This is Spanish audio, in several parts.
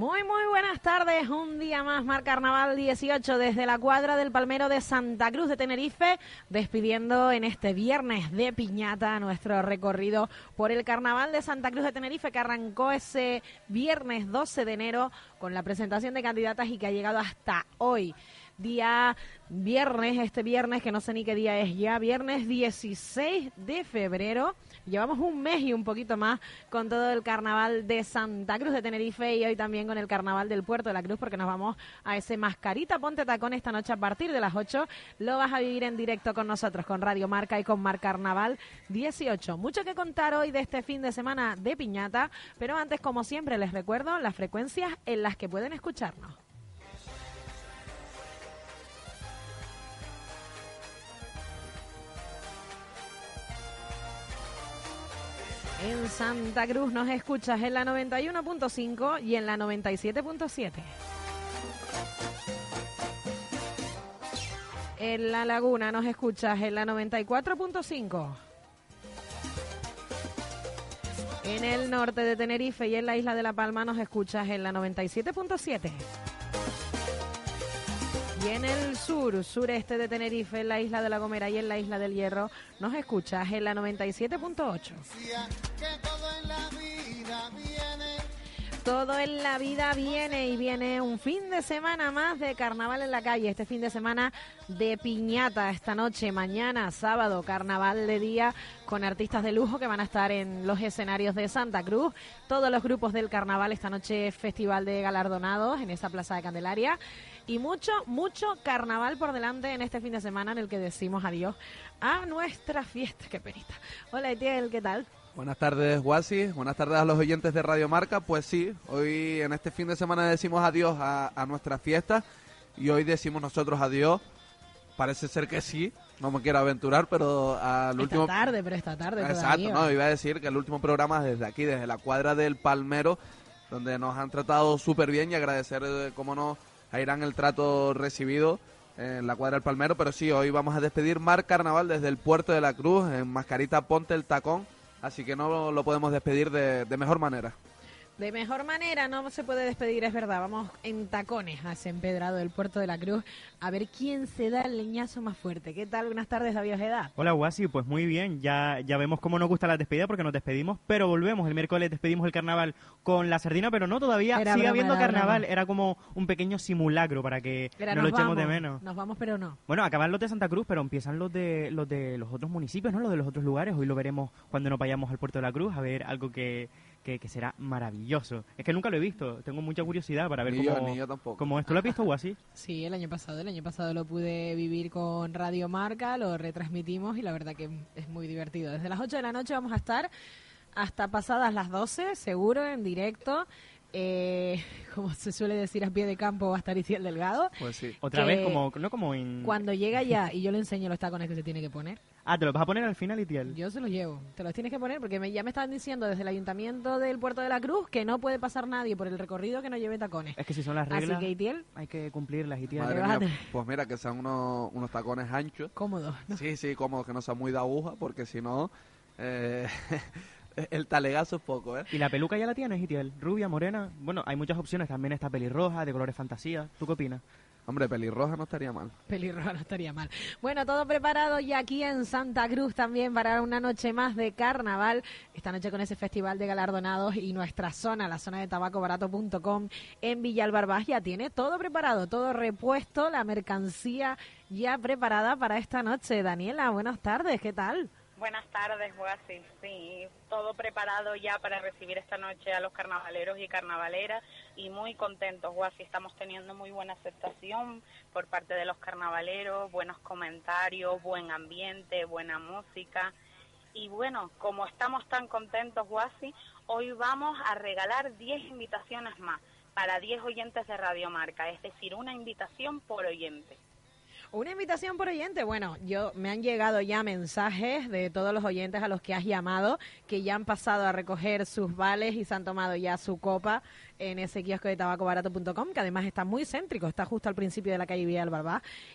Muy, muy buenas tardes. Un día más, Mar Carnaval 18, desde la cuadra del Palmero de Santa Cruz de Tenerife, despidiendo en este viernes de piñata nuestro recorrido por el Carnaval de Santa Cruz de Tenerife, que arrancó ese viernes 12 de enero con la presentación de candidatas y que ha llegado hasta hoy día viernes, este viernes, que no sé ni qué día es ya, viernes 16 de febrero. Llevamos un mes y un poquito más con todo el carnaval de Santa Cruz de Tenerife y hoy también con el carnaval del Puerto de la Cruz porque nos vamos a ese mascarita Ponte Tacón esta noche a partir de las 8. Lo vas a vivir en directo con nosotros, con Radio Marca y con Mar Carnaval 18. Mucho que contar hoy de este fin de semana de piñata, pero antes, como siempre, les recuerdo las frecuencias en las que pueden escucharnos. En Santa Cruz nos escuchas en la 91.5 y en la 97.7. En La Laguna nos escuchas en la 94.5. En el norte de Tenerife y en la isla de La Palma nos escuchas en la 97.7. Y en el sur, sureste de Tenerife, en la isla de La Gomera y en la isla del Hierro, nos escuchas en la 97.8. Todo en la vida viene y viene un fin de semana más de carnaval en la calle. Este fin de semana de piñata esta noche, mañana, sábado, carnaval de día con artistas de lujo que van a estar en los escenarios de Santa Cruz. Todos los grupos del carnaval esta noche, festival de galardonados en esa plaza de Candelaria y mucho, mucho carnaval por delante en este fin de semana en el que decimos adiós a nuestra fiesta. Qué perita. Hola Etiel, ¿qué tal? Buenas tardes, Guasi. Buenas tardes a los oyentes de Radio Marca. Pues sí, hoy en este fin de semana decimos adiós a, nuestra fiesta y hoy decimos nosotros adiós. Parece ser que sí, no me quiero aventurar, pero al último... Esta tarde, pero esta tarde Exacto, no, iba a decir que el último programa desde aquí, desde la cuadra del Palmero, donde nos han tratado súper bien y agradecer, eh, como no, a Irán el trato recibido en la cuadra del Palmero, pero sí, hoy vamos a despedir Mar Carnaval desde el Puerto de la Cruz, en Mascarita Ponte el Tacón, así que no lo podemos despedir de, de mejor manera. De mejor manera no se puede despedir, es verdad. Vamos en tacones a ese empedrado del Puerto de la Cruz a ver quién se da el leñazo más fuerte. ¿Qué tal? Buenas tardes, David Ojeda. Hola, Guasi. Pues muy bien. Ya, ya vemos cómo nos gusta la despedida porque nos despedimos, pero volvemos. El miércoles despedimos el carnaval con la sardina, pero no todavía. sigue habiendo carnaval. Era como un pequeño simulacro para que no lo echemos de menos. Nos vamos, pero no. Bueno, acaban los de Santa Cruz, pero empiezan los de los de los otros municipios, ¿no? Los de los otros lugares. Hoy lo veremos cuando nos vayamos al Puerto de la Cruz a ver algo que que, será maravilloso. Es que nunca lo he visto, tengo mucha curiosidad para ver cómo, cómo esto. ¿Lo has visto o así? Sí, el año pasado, el año pasado lo pude vivir con Radio Marca, lo retransmitimos y la verdad que es muy divertido. Desde las 8 de la noche vamos a estar hasta pasadas las 12, seguro, en directo. Eh, como se suele decir a pie de campo va a estar Iciel Delgado. Pues sí. Otra vez como no como cuando llega ya y yo le enseño los tacones que se tiene que poner. Ah, te los vas a poner al final Itiel. Yo se los llevo. Te los tienes que poner porque me, ya me estaban diciendo desde el ayuntamiento del Puerto de la Cruz que no puede pasar nadie por el recorrido que no lleve tacones. Es que si son las reglas. Así que Itiel, hay que cumplirlas Itiel. pues mira que sean unos, unos tacones anchos. Cómodos. Sí, sí, cómodos que no sean muy de aguja porque si no eh, el talegazo es poco, ¿eh? ¿Y la peluca ya la tienes, Itiel? ¿Rubia, morena? Bueno, hay muchas opciones. También está pelirroja, de colores fantasía. ¿Tú qué opinas? Hombre, pelirroja no estaría mal. Pelirroja no estaría mal. Bueno, todo preparado ya aquí en Santa Cruz también para una noche más de carnaval. Esta noche con ese festival de galardonados y nuestra zona, la zona de tabacobarato.com en Villalbarbás ya tiene todo preparado, todo repuesto, la mercancía ya preparada para esta noche. Daniela, buenas tardes, ¿qué tal? Buenas tardes, Guasi. Sí, todo preparado ya para recibir esta noche a los carnavaleros y carnavaleras y muy contentos, Guasi. Estamos teniendo muy buena aceptación por parte de los carnavaleros, buenos comentarios, buen ambiente, buena música. Y bueno, como estamos tan contentos, Guasi, hoy vamos a regalar 10 invitaciones más para 10 oyentes de Radio Marca, es decir, una invitación por oyente. Una invitación por oyente. Bueno, yo me han llegado ya mensajes de todos los oyentes a los que has llamado que ya han pasado a recoger sus vales y se han tomado ya su copa en ese kiosco de tabacobarato.com, que además está muy céntrico, está justo al principio de la calle Villa.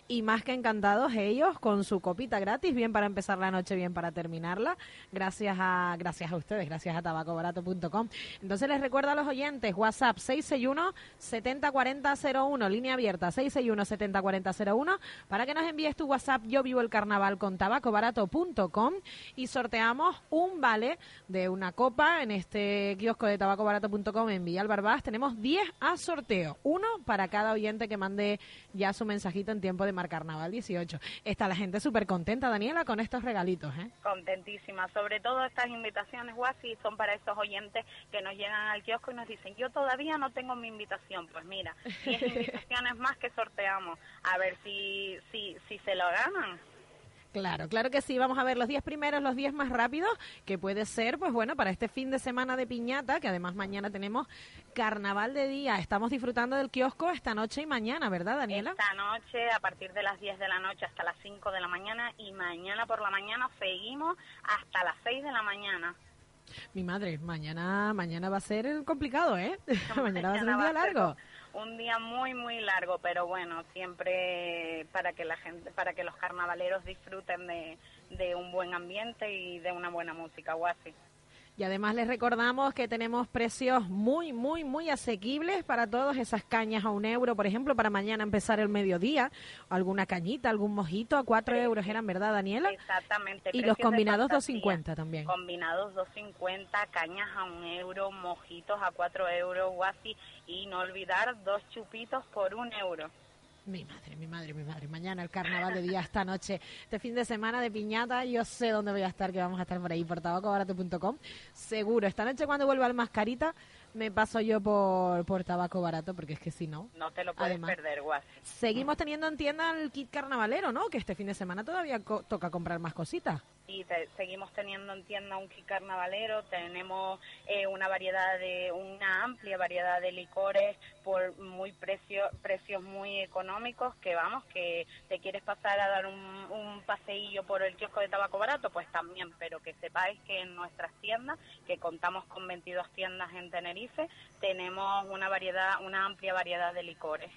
Y más que encantados ellos con su copita gratis, bien para empezar la noche, bien para terminarla. Gracias a, gracias a ustedes, gracias a tabacobarato.com. Entonces les recuerdo a los oyentes, WhatsApp 661 704001, línea abierta 661 704001, para que nos envíes tu WhatsApp Yo vivo el carnaval con tabacobarato.com y sorteamos un vale de una copa en este kiosco de tabacobarato.com en Villa Tenemos 10 a sorteo, uno para cada oyente que mande ya su mensajito en tiempo de Mar Carnaval 18. Está la gente súper contenta, Daniela, con estos regalitos. ¿eh? Contentísima. Sobre todo estas invitaciones, Guasi, son para esos oyentes que nos llegan al kiosco y nos dicen, yo todavía no tengo mi invitación. Pues mira, 10 invitaciones más que sorteamos. A ver si, si, si se lo ganan. Claro, claro que sí. Vamos a ver los 10 primeros, los 10 más rápidos, que puede ser, pues bueno, para este fin de semana de piñata, que además mañana tenemos carnaval de día. Estamos disfrutando del kiosco esta noche y mañana, ¿verdad, Daniela? Esta noche, a partir de las 10 de la noche hasta las 5 de la mañana y mañana por la mañana seguimos hasta las 6 de la mañana. Mi madre, mañana mañana va a ser complicado, ¿eh? mañana va a ser un día largo un día muy muy largo, pero bueno, siempre para que la gente, para que los carnavaleros disfruten de, de un buen ambiente y de una buena música, guasi. Y además les recordamos que tenemos precios muy, muy, muy asequibles para todas esas cañas a un euro, por ejemplo, para mañana empezar el mediodía, alguna cañita, algún mojito a cuatro euros eran, ¿verdad, Daniela? Exactamente. Y los combinados 2.50 también. Combinados 2.50, cañas a un euro, mojitos a cuatro euros o así, y no olvidar dos chupitos por un euro. Mi madre, mi madre, mi madre. Mañana el carnaval de día, esta noche, este fin de semana de piñata. Yo sé dónde voy a estar, que vamos a estar por ahí, por tabacobarato.com. Seguro. Esta noche cuando vuelva al mascarita, me paso yo por, por tabaco barato, porque es que si no... No te lo puedes perder, guas. Seguimos teniendo en tienda el kit carnavalero, ¿no? Que este fin de semana todavía toca comprar más cositas y seguimos teniendo en tienda un kit carnavalero, tenemos eh, una variedad de, una amplia variedad de licores por muy precio, precios muy económicos que vamos, que te quieres pasar a dar un, un paseillo por el kiosco de tabaco barato, pues también, pero que sepáis que en nuestras tiendas, que contamos con 22 tiendas en Tenerife, tenemos una variedad, una amplia variedad de licores.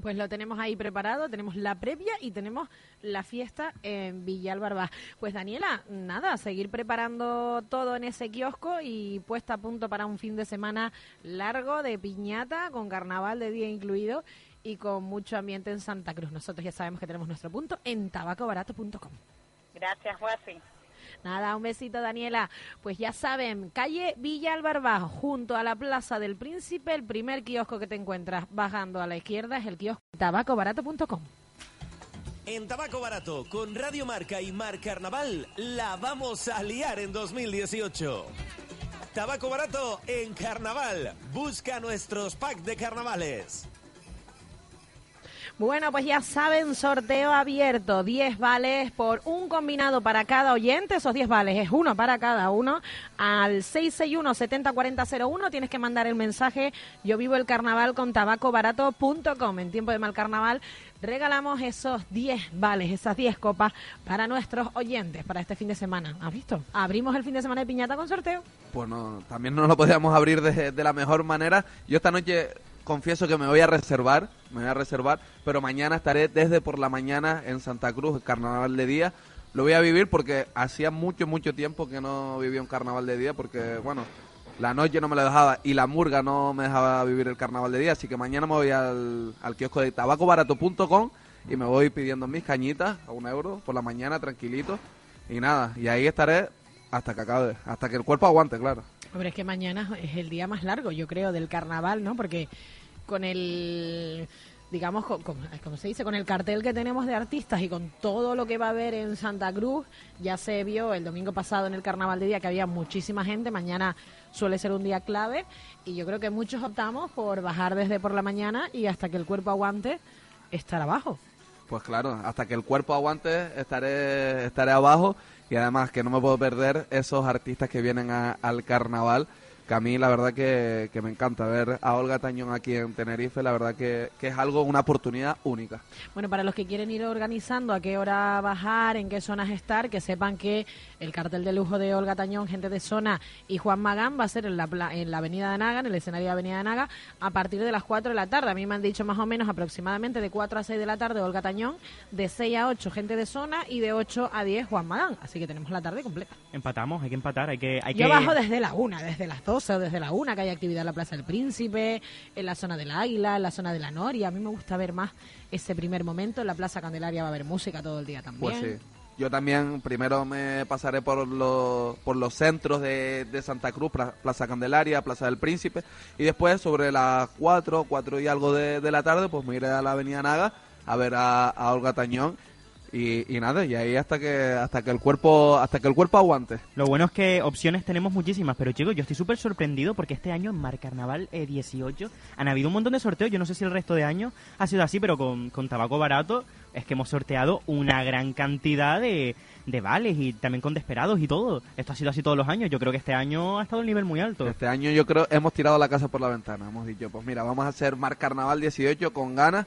Pues lo tenemos ahí preparado, tenemos la previa y tenemos la fiesta en Villalbarba. Pues Daniela, nada, seguir preparando todo en ese kiosco y puesta a punto para un fin de semana largo de piñata, con carnaval de día incluido y con mucho ambiente en Santa Cruz. Nosotros ya sabemos que tenemos nuestro punto en tabacobarato.com. Gracias, Juanfi. Nada, un besito, Daniela. Pues ya saben, calle Villa junto a la Plaza del Príncipe, el primer kiosco que te encuentras bajando a la izquierda es el kiosco tabacobarato.com. En Tabaco Barato, con Radio Marca y Mar Carnaval, la vamos a liar en 2018. Tabaco Barato en Carnaval. Busca nuestros packs de carnavales. Bueno, pues ya saben, sorteo abierto, 10 vales por un combinado para cada oyente, esos 10 vales es uno para cada uno, al 661-704001 tienes que mandar el mensaje, yo vivo el carnaval con tabacobarato.com, en tiempo de mal carnaval regalamos esos 10 vales, esas 10 copas para nuestros oyentes para este fin de semana. ¿Has visto? Abrimos el fin de semana de piñata con sorteo. Pues no, también no lo podíamos abrir de, de la mejor manera. Yo esta noche confieso que me voy a reservar, me voy a reservar, pero mañana estaré desde por la mañana en Santa Cruz, carnaval de día. Lo voy a vivir porque hacía mucho, mucho tiempo que no vivía un carnaval de día, porque, bueno, la noche no me la dejaba y la murga no me dejaba vivir el carnaval de día, así que mañana me voy al, al kiosco de tabacobarato.com y me voy pidiendo mis cañitas a un euro por la mañana, tranquilito, y nada, y ahí estaré hasta que acabe, hasta que el cuerpo aguante, claro. Hombre, es que mañana es el día más largo, yo creo, del carnaval, ¿no? Porque con el digamos, como se dice, con el cartel que tenemos de artistas y con todo lo que va a haber en Santa Cruz, ya se vio el domingo pasado en el Carnaval de Día que había muchísima gente, mañana suele ser un día clave. Y yo creo que muchos optamos por bajar desde por la mañana y hasta que el cuerpo aguante estar abajo. Pues claro, hasta que el cuerpo aguante estaré, estaré abajo. Y además que no me puedo perder esos artistas que vienen al carnaval que a mí la verdad que, que me encanta ver a Olga Tañón aquí en Tenerife, la verdad que, que es algo, una oportunidad única. Bueno, para los que quieren ir organizando a qué hora bajar, en qué zonas estar, que sepan que el cartel de lujo de Olga Tañón, gente de zona y Juan Magán va a ser en la, pla- en la Avenida de Naga, en el escenario de Avenida de Naga, a partir de las 4 de la tarde. A mí me han dicho más o menos aproximadamente de 4 a 6 de la tarde Olga Tañón, de 6 a 8 gente de zona y de 8 a 10 Juan Magán. Así que tenemos la tarde completa. Empatamos, hay que empatar, hay que... Hay Yo que... bajo desde la 1, desde las 12 o desde la 1, que hay actividad en la Plaza del Príncipe, en la zona del Águila, en la zona de la Noria. A mí me gusta ver más ese primer momento. En la Plaza Candelaria va a haber música todo el día también. Pues sí. Yo también primero me pasaré por los, por los centros de, de Santa Cruz, Pla- Plaza Candelaria, Plaza del Príncipe, y después sobre las 4, 4 y algo de, de la tarde, pues me iré a la Avenida Naga a ver a Olga Tañón y, y nada, y ahí hasta que hasta que el cuerpo hasta que el cuerpo aguante. Lo bueno es que opciones tenemos muchísimas, pero chicos, yo estoy súper sorprendido porque este año en Mar Carnaval eh, 18 han habido un montón de sorteos. Yo no sé si el resto de años ha sido así, pero con, con tabaco barato es que hemos sorteado una gran cantidad de, de vales y también con desperados y todo. Esto ha sido así todos los años. Yo creo que este año ha estado el nivel muy alto. Este año yo creo hemos tirado la casa por la ventana, hemos dicho, pues mira, vamos a hacer Mar Carnaval 18 con ganas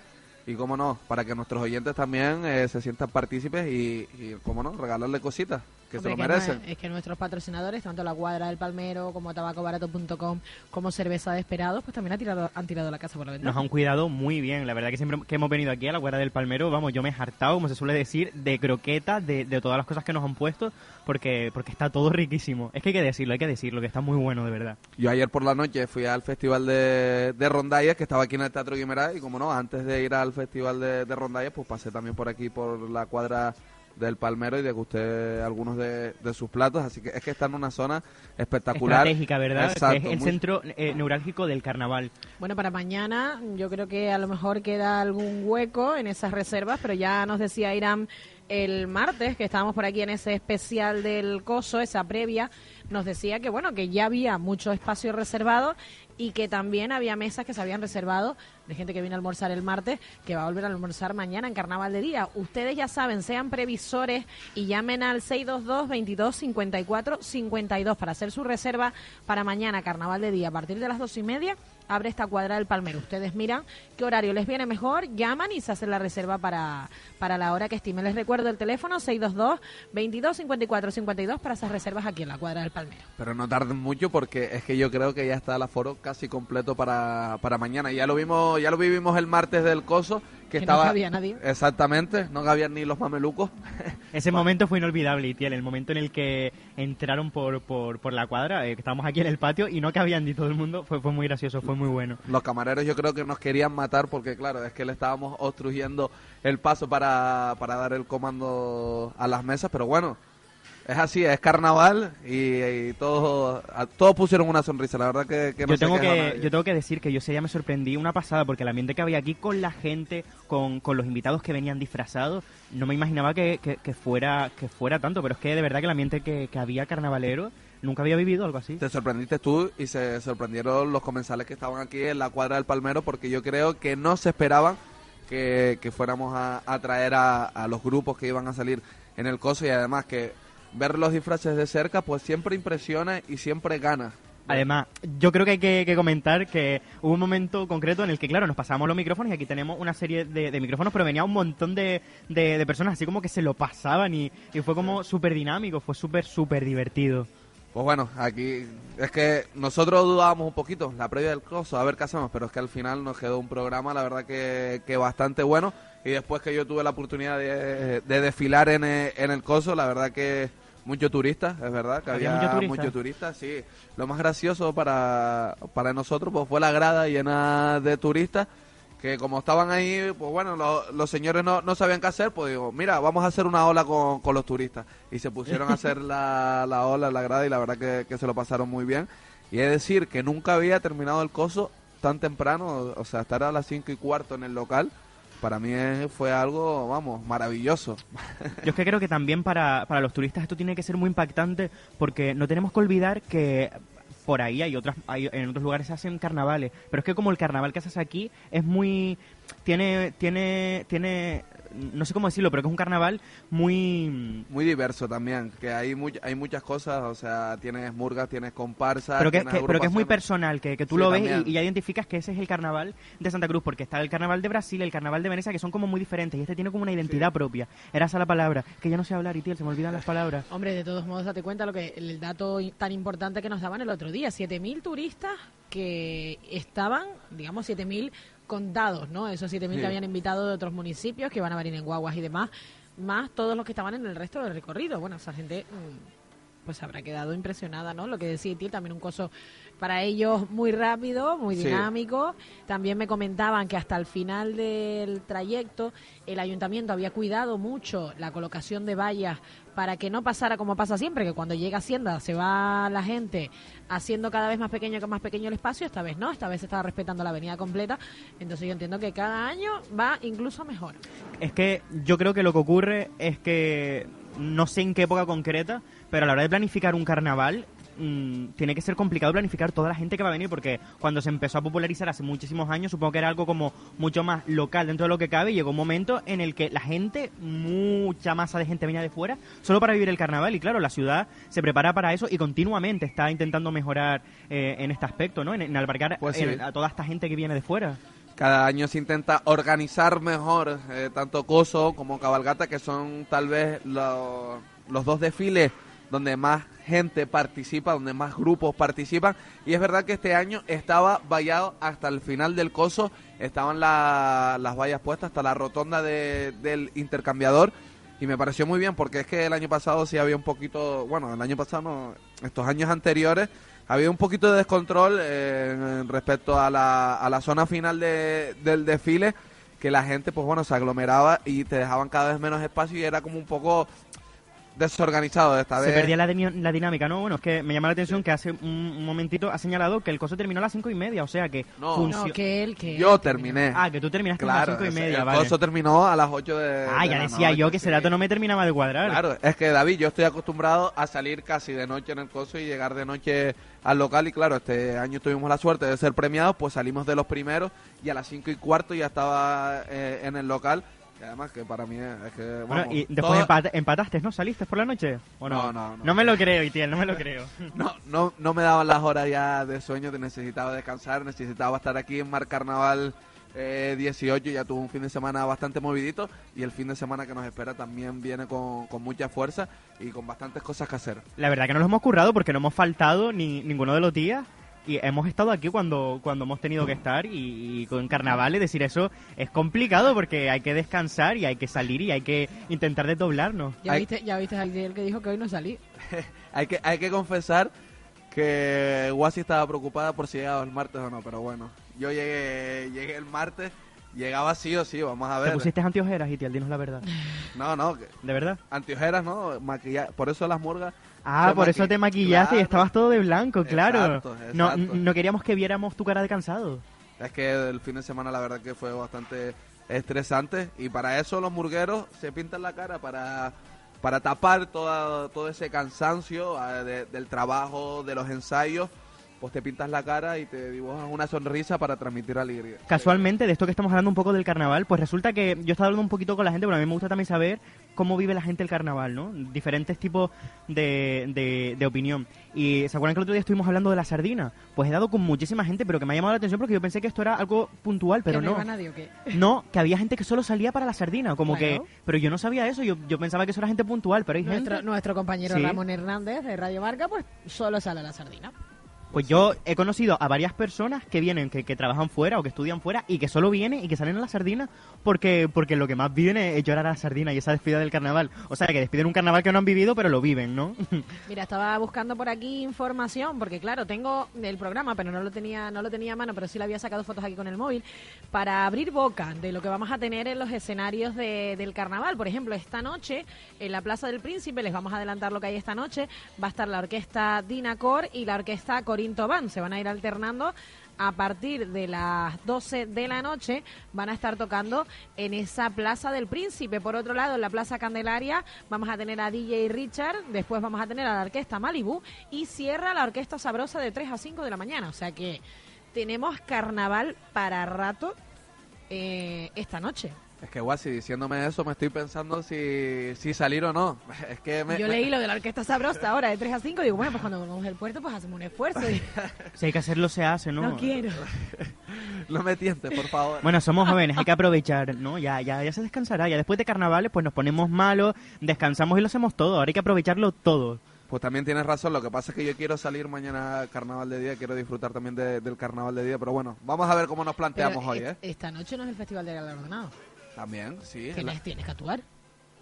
y cómo no, para que nuestros oyentes también eh, se sientan partícipes y, y cómo no, regalarle cositas que Hombre, se lo merecen. es, es que nuestros patrocinadores, tanto la Cuadra del Palmero como tabacobarato.com como Cerveza de Esperados, pues también han tirado, han tirado la casa por la ventana. Nos han cuidado muy bien. La verdad que siempre que hemos venido aquí a la Guarda del Palmero, vamos, yo me he hartado, como se suele decir, de croquetas, de, de todas las cosas que nos han puesto, porque, porque está todo riquísimo. Es que hay que decirlo, hay que decirlo, que está muy bueno, de verdad. Yo ayer por la noche fui al festival de, de Rondallas, que estaba aquí en el Teatro Guimerá, y como no, antes de ir al festival de, de Rondallas, pues pasé también por aquí, por la cuadra del Palmero, y degusté algunos de, de sus platos, así que es que está en una zona espectacular. Estratégica, ¿verdad? Exacto, es el muy- centro eh, neurálgico del carnaval. Bueno, para mañana yo creo que a lo mejor queda algún hueco en esas reservas, pero ya nos decía Irán el martes que estábamos por aquí en ese especial del coso, esa previa, nos decía que bueno, que ya había mucho espacio reservado y que también había mesas que se habían reservado de gente que viene a almorzar el martes, que va a volver a almorzar mañana en Carnaval de Día. Ustedes ya saben, sean previsores y llamen al 622 22 54 52 para hacer su reserva para mañana, Carnaval de Día, a partir de las dos y media abre esta cuadra del Palmero. Ustedes miran qué horario les viene mejor, llaman y se hacen la reserva para, para la hora que estimen. Les recuerdo el teléfono 622 22 54 52 para esas reservas aquí en la cuadra del Palmero. Pero no tarden mucho porque es que yo creo que ya está el aforo casi completo para, para mañana. Ya lo vimos, ya lo vivimos el martes del coso, que, Que no estaba cabía nadie. exactamente, no cabían ni los mamelucos. Ese momento fue inolvidable, Itiel, el momento en el que entraron por, por, por la cuadra, eh, que estábamos aquí en el patio y no cabían ni todo el mundo, fue, fue muy gracioso, fue muy bueno. Los camareros yo creo que nos querían matar porque claro, es que le estábamos obstruyendo el paso para, para dar el comando a las mesas, pero bueno, es así, es carnaval y, y todos, a- todos pusieron una sonrisa, la verdad que, que yo tengo que nadie. yo tengo que decir que yo ese día me sorprendí una pasada porque el ambiente que había aquí con la gente con, con los invitados que venían disfrazados no me imaginaba que, que, que fuera que fuera tanto pero es que de verdad que el ambiente que, que había carnavalero nunca había vivido algo así Te sorprendiste tú y se sorprendieron los comensales que estaban aquí en la cuadra del Palmero porque yo creo que no se esperaban que, que fuéramos a, a traer a, a los grupos que iban a salir en el coso y además que ver los disfraces de cerca pues siempre impresiona y siempre gana. Además, yo creo que hay que, que comentar que hubo un momento concreto en el que, claro, nos pasábamos los micrófonos y aquí tenemos una serie de, de micrófonos, pero venía un montón de, de- de personas así como que se lo pasaban y, y fue como súper dinámico, fue súper, súper divertido. Pues bueno, aquí es que nosotros dudábamos un poquito la previa del coso, a ver qué hacemos, pero es que al final nos quedó un programa, la verdad que, que bastante bueno. Y después que yo tuve la oportunidad de, de desfilar en el, en el coso, la verdad que mucho turista, es verdad, que ¿Había había, mucho turista? mucho turista, sí. Lo más gracioso para, para nosotros pues fue la grada llena de turistas que como estaban ahí, pues bueno, lo- los señores no, no sabían qué hacer, pues digo, mira, vamos a hacer una ola con, con los turistas. Y se pusieron a hacer la, la ola, la grada, y la verdad que, que se lo pasaron muy bien. Y es decir, que nunca había terminado el coso tan temprano, o sea, estar a las cinco y cuarto en el local, para mí fue algo, vamos, maravilloso. Yo es que creo que también para, para los turistas esto tiene que ser muy impactante porque no tenemos que olvidar que por ahí hay otras hay, en otros lugares se hacen carnavales pero es que como el carnaval que se hace aquí es muy tiene tiene tiene no sé cómo decirlo, pero que es un carnaval muy... Muy diverso también, que hay, hay muchas cosas, o sea, tienes murgas, tienes comparsas, Pero que, tienes que- pero que es muy personal, que, que tú Sí, lo ves y, y ya identificas que ese es el carnaval de Santa Cruz, porque está el carnaval de Brasil, el carnaval de Venecia, que son como muy diferentes, y este tiene como una identidad propia. Era esa la palabra, que ya no sé hablar, y tío, se me olvidan las palabras. Hombre, de todos modos, date cuenta lo que el dato tan importante que nos daban el otro día, 7.000 turistas que estaban, digamos, 7.000 contados, ¿no? Esos 7.000 Sí. que habían invitado de otros municipios, que van a venir en guaguas y demás, más todos los que estaban en el resto del recorrido. Bueno, esa gente mm, pues habrá quedado impresionada, ¿no? Lo que decía Itiel, también un coso para ellos muy rápido, muy Sí. dinámico. También me comentaban que hasta el final del trayecto el ayuntamiento había cuidado mucho la colocación de vallas para que no pasara como pasa siempre, que cuando llega Hacienda se va la gente haciendo cada vez más pequeño que más pequeño el espacio, esta vez no, esta vez se estaba respetando la avenida completa, entonces yo entiendo que cada año va incluso mejor. Es que yo creo que lo que ocurre es que no sé en qué época concreta, pero a la hora de planificar un carnaval mm, tiene que ser complicado planificar toda la gente que va a venir porque cuando se empezó a popularizar hace muchísimos años supongo que era algo como mucho más local dentro de lo que cabe y llegó un momento en el que la gente, mucha masa de gente venía de fuera solo para vivir el carnaval y claro, la ciudad se prepara para eso y continuamente está intentando mejorar eh, en este aspecto, ¿no? En, en albergar Pues sí. el- a toda esta gente que viene de fuera. Cada año se intenta organizar mejor eh, tanto Coso como Cabalgata, que son tal vez lo- los dos desfiles donde más gente participa, donde más grupos participan. Y es verdad que este año estaba vallado hasta el final del Coso, estaban la- las vallas puestas hasta la rotonda de- del intercambiador. Y me pareció muy bien porque es que el año pasado sí había un poquito, bueno, el año pasado no, estos años anteriores había un poquito de descontrol eh, respecto a la, a la zona final de- del desfile, que la gente, pues bueno, se aglomeraba y te dejaban cada vez menos espacio y era como un poco desorganizado esta Se vez. perdía la, dinámica, ¿no? Bueno, es que me llama la atención que hace un, un momentito ha señalado que el coso terminó a las cinco y media, o sea que No. No, que él, que Yo él terminé. Ah, que tú terminaste a las claro, cinco y media, el vale. coso terminó a las 8 de Ah, de ya la decía noche, yo que ese sí. dato no me terminaba de cuadrar. Claro, es que David, yo estoy acostumbrado a salir casi de noche en el coso y llegar de noche al local y claro, este año tuvimos la suerte de ser premiados, pues salimos de los primeros y a las cinco y cuarto ya estaba eh, en el local además que para mí es que... Bueno, vamos, y después todo- empataste, ¿no? ¿Saliste por la noche? ¿O no? No, no, no. No me lo creo, Itiel, no me lo creo. No, no, no me daban las horas ya de sueño, te necesitaba descansar, necesitaba estar aquí en Mar Carnaval eh, 18, ya tuvo un fin de semana bastante movidito y el fin de semana que nos espera también viene con, con mucha fuerza y con bastantes cosas que hacer. La verdad que nos lo hemos currado porque no hemos faltado ni ninguno de los días y hemos estado aquí cuando, cuando hemos tenido que estar y, y con carnavales decir eso es complicado porque hay que descansar y hay que salir y hay que intentar desdoblarnos. Ya viste, ya viste a Itiel que dijo que hoy no salí. Hay que, hay que confesar que Wasi estaba preocupada por si llegaba el martes o no, pero bueno, yo llegué, llegué el martes, llegaba sí o sí, vamos a ¿Te ver. pusiste antiojeras, Itiel? Dinos la verdad. No, no, que- ¿De verdad? antiojeras, ¿no? Maquilla- por eso las murgas. Ah, por eso te maquillaste y estabas todo de blanco, claro. Exacto, No, exacto. no queríamos que viéramos tu cara de cansado. Es que el fin de semana la verdad que fue bastante estresante y para eso los murgueros se pintan la cara para para tapar toda, todo ese cansancio ah, de- del trabajo, de los ensayos, pues te pintas la cara y te dibujas una sonrisa para transmitir alegría. Casualmente, de esto que estamos hablando un poco del carnaval, pues resulta que yo he estado hablando un poquito con la gente, pero a mí me gusta también saber cómo vive la gente el carnaval, ¿no? Diferentes tipos de, de, de opinión. Y ¿se acuerdan que el otro día estuvimos hablando de la sardina? Pues he dado con muchísima gente, pero que me ha llamado la atención porque yo pensé que esto era algo puntual, pero ¿Que no no. nadie o qué? No, que había gente que solo salía para la sardina, como que... Pero yo no sabía eso, yo, yo pensaba que eso era gente puntual, pero hay Nuestro, gente... nuestro compañero Sí. Ramón Hernández de Radio Marca, pues solo sale a la sardina. Pues yo he conocido a varias personas que vienen, que, que trabajan fuera o que estudian fuera y que solo vienen y que salen a la sardina porque, porque lo que más viven es llorar a la sardina y esa despedida del carnaval. O sea, que despiden un carnaval que no han vivido, pero lo viven, ¿no? Mira, estaba buscando por aquí información, porque claro, tengo el programa, pero no lo tenía, no lo tenía a mano, pero sí le había sacado fotos aquí con el móvil, para abrir boca de lo que vamos a tener en los escenarios de- del carnaval. Por ejemplo, esta noche, en la Plaza del Príncipe, les vamos a adelantar lo que hay esta noche, va a estar la orquesta Dinacor y la orquesta Se van a ir alternando a partir de las 12 de la noche van a estar tocando en esa Plaza del Príncipe. Por otro lado, en la Plaza Candelaria vamos a tener a DJ Richard, después vamos a tener a la Orquesta Malibu y cierra la Orquesta Sabrosa de 3 a 5 de la mañana. O sea que tenemos carnaval para rato eh, esta noche. Es que, Guasi, diciéndome eso, me estoy pensando si, si salir o no. Es que me, Yo me- leí lo de la orquesta sabrosa ahora de 3 a 5 digo, bueno, pues cuando volvamos del puerto pues hacemos un esfuerzo. Y, Si hay que hacerlo, se hace, ¿no? no quiero. No me tientes, por favor. Bueno, somos jóvenes, hay que aprovechar, ¿no? Ya, ya, ya se descansará. Ya después de carnavales, pues nos ponemos malos, descansamos y lo hacemos todo. Ahora hay que aprovecharlo todo. Pues también tienes razón, lo que pasa es que yo quiero salir mañana al carnaval de día, quiero disfrutar también de- del carnaval de día, pero bueno, vamos a ver cómo nos planteamos Pero, hoy, eh, ¿eh? Esta noche no es el Festival del Galardonado. También, sí. Tienes, la- tienes que actuar.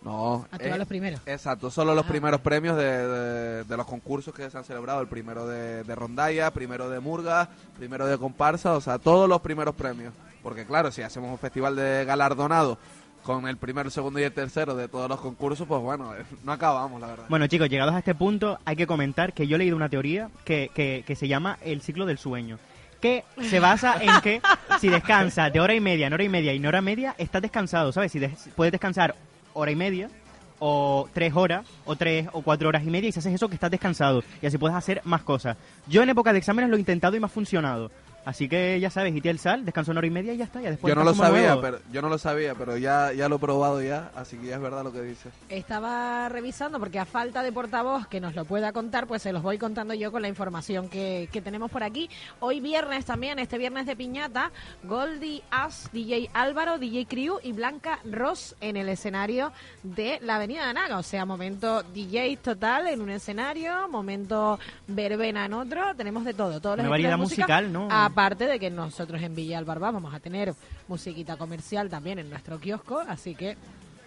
No, Actuar eh, los primeros. Exacto, solo los Ah. primeros premios de, de- de los concursos que se han celebrado, el primero de, de rondalla, primero de murga, primero de comparsa, o sea, todos los primeros premios. Porque claro, si hacemos un festival de galardonado con el primero, el segundo y el tercero de todos los concursos, pues bueno, eh, no acabamos, la verdad. Bueno, chicos, llegados a este punto, hay que comentar que yo he leído una teoría que, que, que se llama el ciclo del sueño. Que se basa en que si descansas de hora y media en hora y media y en hora media, estás descansado, ¿sabes? Si des- puedes descansar hora y media, o tres horas, o tres o cuatro horas y media, y si haces eso, que estás descansado. Y así puedes hacer más cosas. Yo en época de exámenes lo he intentado y me ha funcionado. Así que ya sabes, y el sal, descanso una hora y media y ya está. Ya después yo no lo sabía, nuevo. pero yo no lo sabía, pero ya ya lo he probado ya, así que ya es verdad lo que dice. Estaba revisando porque a falta de portavoz que nos lo pueda contar, pues se los voy contando yo con la información que, que tenemos por aquí. Hoy viernes también, este viernes de piñata, Goldie As, DJ Álvaro, DJ Crew y Blanca Ross en el escenario de la Avenida de Naga. O sea, momento DJ total en un escenario, momento verbena en otro, tenemos de todo. Todos los variedad musical, ¿no? Aparte de que nosotros en Villa Albarba vamos a tener musiquita comercial también en nuestro kiosco, así que,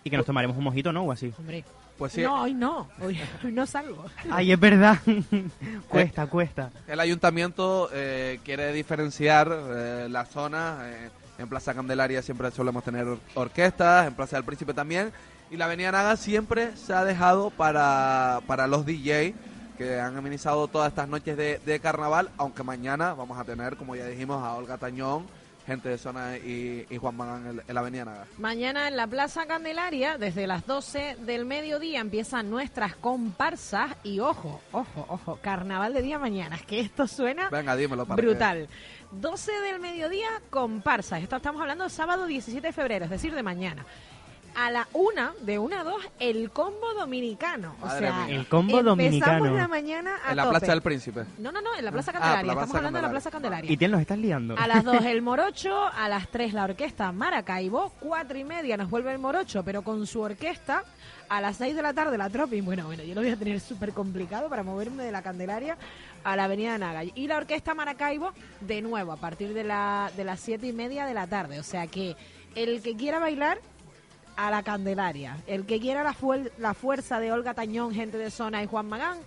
Y que nos tomaremos un mojito, ¿no? O así. hombre, Pues sí, no, hoy no, hoy, hoy no salgo. Ay, es verdad. cuesta, cuesta. El ayuntamiento eh, quiere diferenciar eh, la zona. eh, en Plaza Candelaria siempre solemos tener or- orquestas, en Plaza del Príncipe también. Y la Avenida Naga siempre se ha dejado para, para los DJ que han amenizado todas estas noches de, de carnaval, aunque mañana vamos a tener, como ya dijimos, a Olga Tañón, gente de zona y, y Juan Magán en, en la Avenida Naga. Mañana en la Plaza Candelaria, desde las 12 del mediodía, empiezan nuestras comparsas. Y ojo, ojo, ojo, carnaval de día mañana. Es que esto suena Venga, dímelo para que- brutal. 12 del mediodía, comparsas. Esto estamos hablando sábado 17 de febrero, es decir, de mañana. A la una, de una a dos, el combo dominicano. O sea, mía. El combo empezamos dominicano. la mañana a En la tope. Plaza del Príncipe. No, no, no, en la Plaza Ah, Candelaria. la Estamos hablando de la. Plaza Candelaria. Y te nos estás liando. A las 2 el morocho, a las 3 la orquesta Maracaibo, cuatro y media nos vuelve el morocho, pero con su orquesta, a las 6 de la tarde la Tropi. Bueno, bueno, yo lo voy a tener súper complicado para moverme de la Candelaria a la Avenida Naga. Y la orquesta Maracaibo, de nuevo, a partir de, la, de las 7 y media de la tarde. O sea que el que quiera bailar, a la Candelaria. El que quiera la, fuer- la fuerza de Olga Tañón, gente de zona y Juan Magán,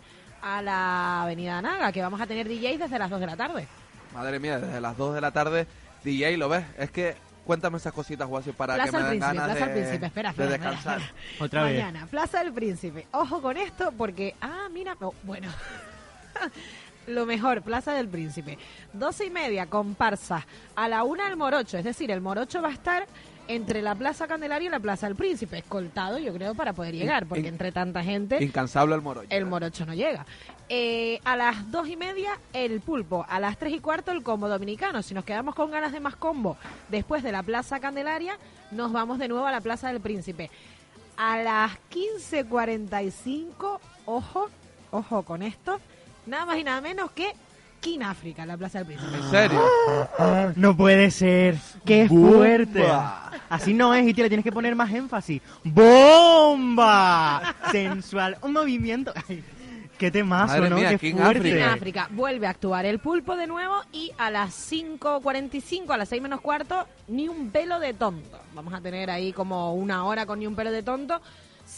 a la Avenida Naga, que vamos a tener DJs desde las 2 de la tarde. Madre mía, desde las 2 de la tarde, DJ, ¿lo ves? Es que cuéntame esas cositas, Guasi, para Plaza que me del den Príncipe, ganas Plaza de, del Príncipe, espera, de espera, espera, descansar. espera. Otra vez. Mañana, Plaza del Príncipe. Ojo con esto porque, ah, mira, oh, bueno. Lo mejor, Plaza del Príncipe. Doce y media, comparsa. A la una el morocho, es decir, el morocho va a estar entre la Plaza Candelaria y la Plaza del Príncipe, escoltado, yo creo, para poder llegar, porque entre tanta gente Incansable el moro. el morocho no llega. Eh, a las dos y media el pulpo, a las tres y cuarto el combo dominicano. Si nos quedamos con ganas de más combo después de la Plaza Candelaria, nos vamos de nuevo a la Plaza del Príncipe. A las 15.45, ojo, ojo con esto, nada más y nada menos que África, la Plaza del Príncipe. ¿En serio? No puede ser. ¡Qué fuerte! Así no es, y le tienes que poner más énfasis. ¡Bomba! Sensual. Un movimiento. Ay, ¡Qué temazo, Madre ¿no? mía, ¡Qué King fuerte! En África vuelve a actuar el pulpo de nuevo y a las 5.45, a las 6 menos cuarto, ni un pelo de tonto. Vamos a tener ahí como una hora con ni un pelo de tonto.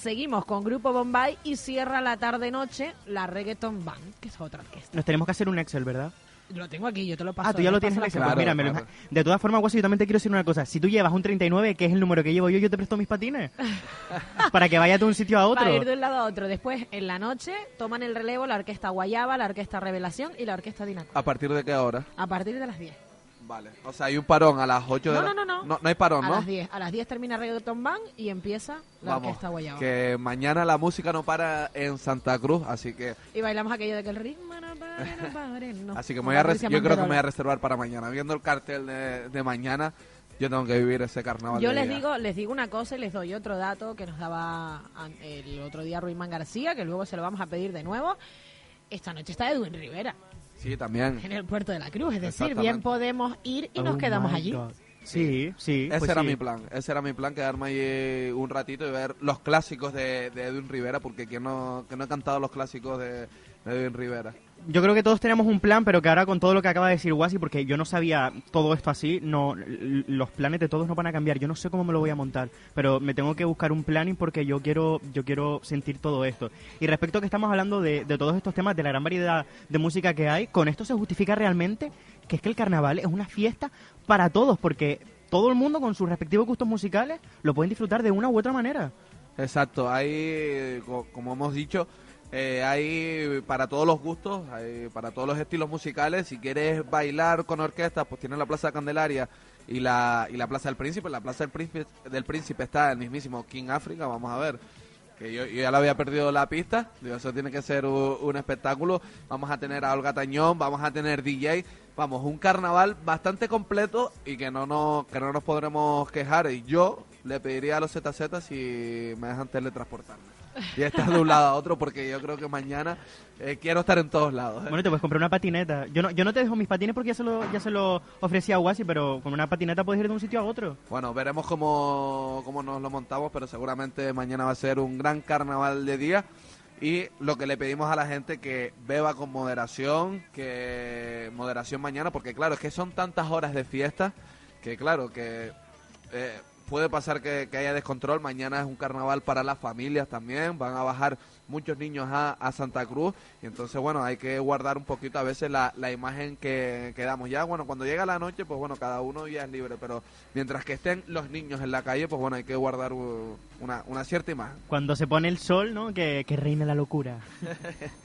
Seguimos con Grupo Bombay y cierra la tarde-noche la Reggaeton Band, que es otra orquesta. Nos tenemos que hacer un Excel, ¿verdad? Lo tengo aquí, yo te lo paso. ah, tú ya lo tienes en Excel. Pues mira, claro. de todas formas, Guasi, yo también te quiero decir una cosa. Si tú llevas un 39, que es el número que llevo yo, yo te presto mis patines. para que vayas de un sitio a otro. Para ir de un lado a otro. Después, en la noche, toman el relevo la orquesta Guayaba, la orquesta Revelación y la orquesta Dinaco. ¿A partir de qué hora? A partir de las 10. Vale. O sea, hay un parón a las 8 de No, la... no, no, no. No, hay parón, a ¿no? las 10. A las 10 termina Reggaeton Band y empieza la Vamos, orquesta Guayaba. que mañana la música no para en Santa Cruz, así que Y bailamos aquello de que el ritmo no para, no pare, no. así que me voy a res- yo creo que me voy a reservar para mañana. Viendo el cartel de, de mañana, yo tengo que vivir ese carnaval. Yo les día. digo, les digo una cosa y les doy otro dato que nos daba el otro día Ruimán García, que luego se lo vamos a pedir de nuevo. Esta noche está Edwin Rivera Sí, también. en el puerto de la Cruz, es decir, bien podemos ir y nos Oh quedamos my allí. God. Sí, sí. Ese pues era sí. mi plan, ese era mi plan, quedarme ahí eh, un ratito y ver los clásicos de, de Edwin Rivera, porque que no, que no he cantado los clásicos de, de Edwin Rivera. Yo creo que todos tenemos un plan, pero que ahora con todo lo que acaba de decir Wasi, porque yo no sabía todo esto así, no los planes de todos no van a cambiar. Yo no sé cómo me lo voy a montar, pero me tengo que buscar un planning porque yo quiero yo quiero sentir todo esto. Y respecto a que estamos hablando de, de todos estos temas, de la gran variedad de música que hay, con esto se justifica realmente que es que el carnaval es una fiesta para todos, porque todo el mundo con sus respectivos gustos musicales lo pueden disfrutar de una u otra manera. Exacto, hay, eh, co- como hemos dicho, eh, hay para todos los gustos, para todos los estilos musicales. Si quieres bailar con orquesta, pues tienes la Plaza Candelaria y la, y la Plaza del Príncipe. La Plaza del Príncipe, del Príncipe está el mismísimo King África, vamos a ver. Que yo, ya le había perdido la pista, digo, eso tiene que ser un, un espectáculo. Vamos a tener a Olga Tañón, vamos a tener DJ, vamos, un carnaval bastante completo y que no nos, que no nos podremos quejar. Y yo le pediría a los ZZ si me dejan teletransportarme. Y estar de un lado a otro porque yo creo que mañana eh, quiero estar en todos lados. ¿eh? Bueno, te puedes comprar una patineta. Yo no, yo no te dejo mis patines porque ya se lo, ya se lo ofrecí a Wasi, pero con una patineta puedes ir de un sitio a otro. Bueno, veremos cómo, cómo nos lo montamos, pero seguramente mañana va a ser un gran carnaval de día. Y lo que le pedimos a la gente que beba con moderación, que moderación mañana, porque claro, es que son tantas horas de fiesta que claro, que eh, puede pasar que, que haya descontrol. Mañana es un carnaval para las familias también, van a bajar muchos niños a, a Santa Cruz y entonces bueno, hay que guardar un poquito a veces la, la imagen que, que damos. Ya bueno, cuando llega la noche, pues bueno, cada uno ya es libre, pero mientras que estén los niños en la calle, pues bueno, hay que guardar una, una cierta imagen. Cuando se pone el sol, ¿no? Que, que reina la locura.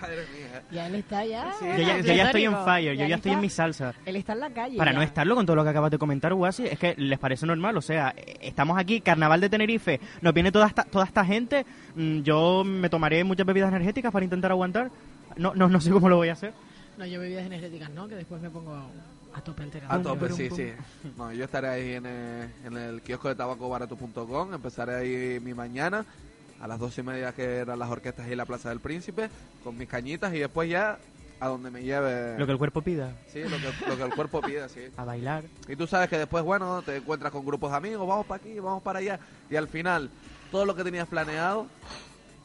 Madre mía. Ya él está ya. Yo ya, yo ya estoy en fire, yo ya estoy en mi salsa. Él está en la calle. Para ya. no estarlo con todo lo que acabas de comentar, Wasi, es que les parece normal. O sea, estamos aquí, Carnaval de Tenerife, nos viene toda esta, toda esta gente. mm, Yo me tomaré muchas bebidas energéticas para intentar aguantar. No, no, no sé cómo lo voy a hacer. No, yo bebidas energéticas, ¿no? Que después me pongo a tope el A tope, sí, sí. No, yo estaré ahí en el, en el kiosco de tabacobarato.com, empezaré ahí mi mañana a las dos y media que eran las orquestas y la Plaza del Príncipe, con mis cañitas y después ya a donde me lleve. Lo que el cuerpo pida, Sí, lo que, lo que el cuerpo pida, sí. a bailar. Y tú sabes que después, bueno, te encuentras con grupos de amigos, vamos para aquí, vamos para allá. Y al final, todo lo que tenías planeado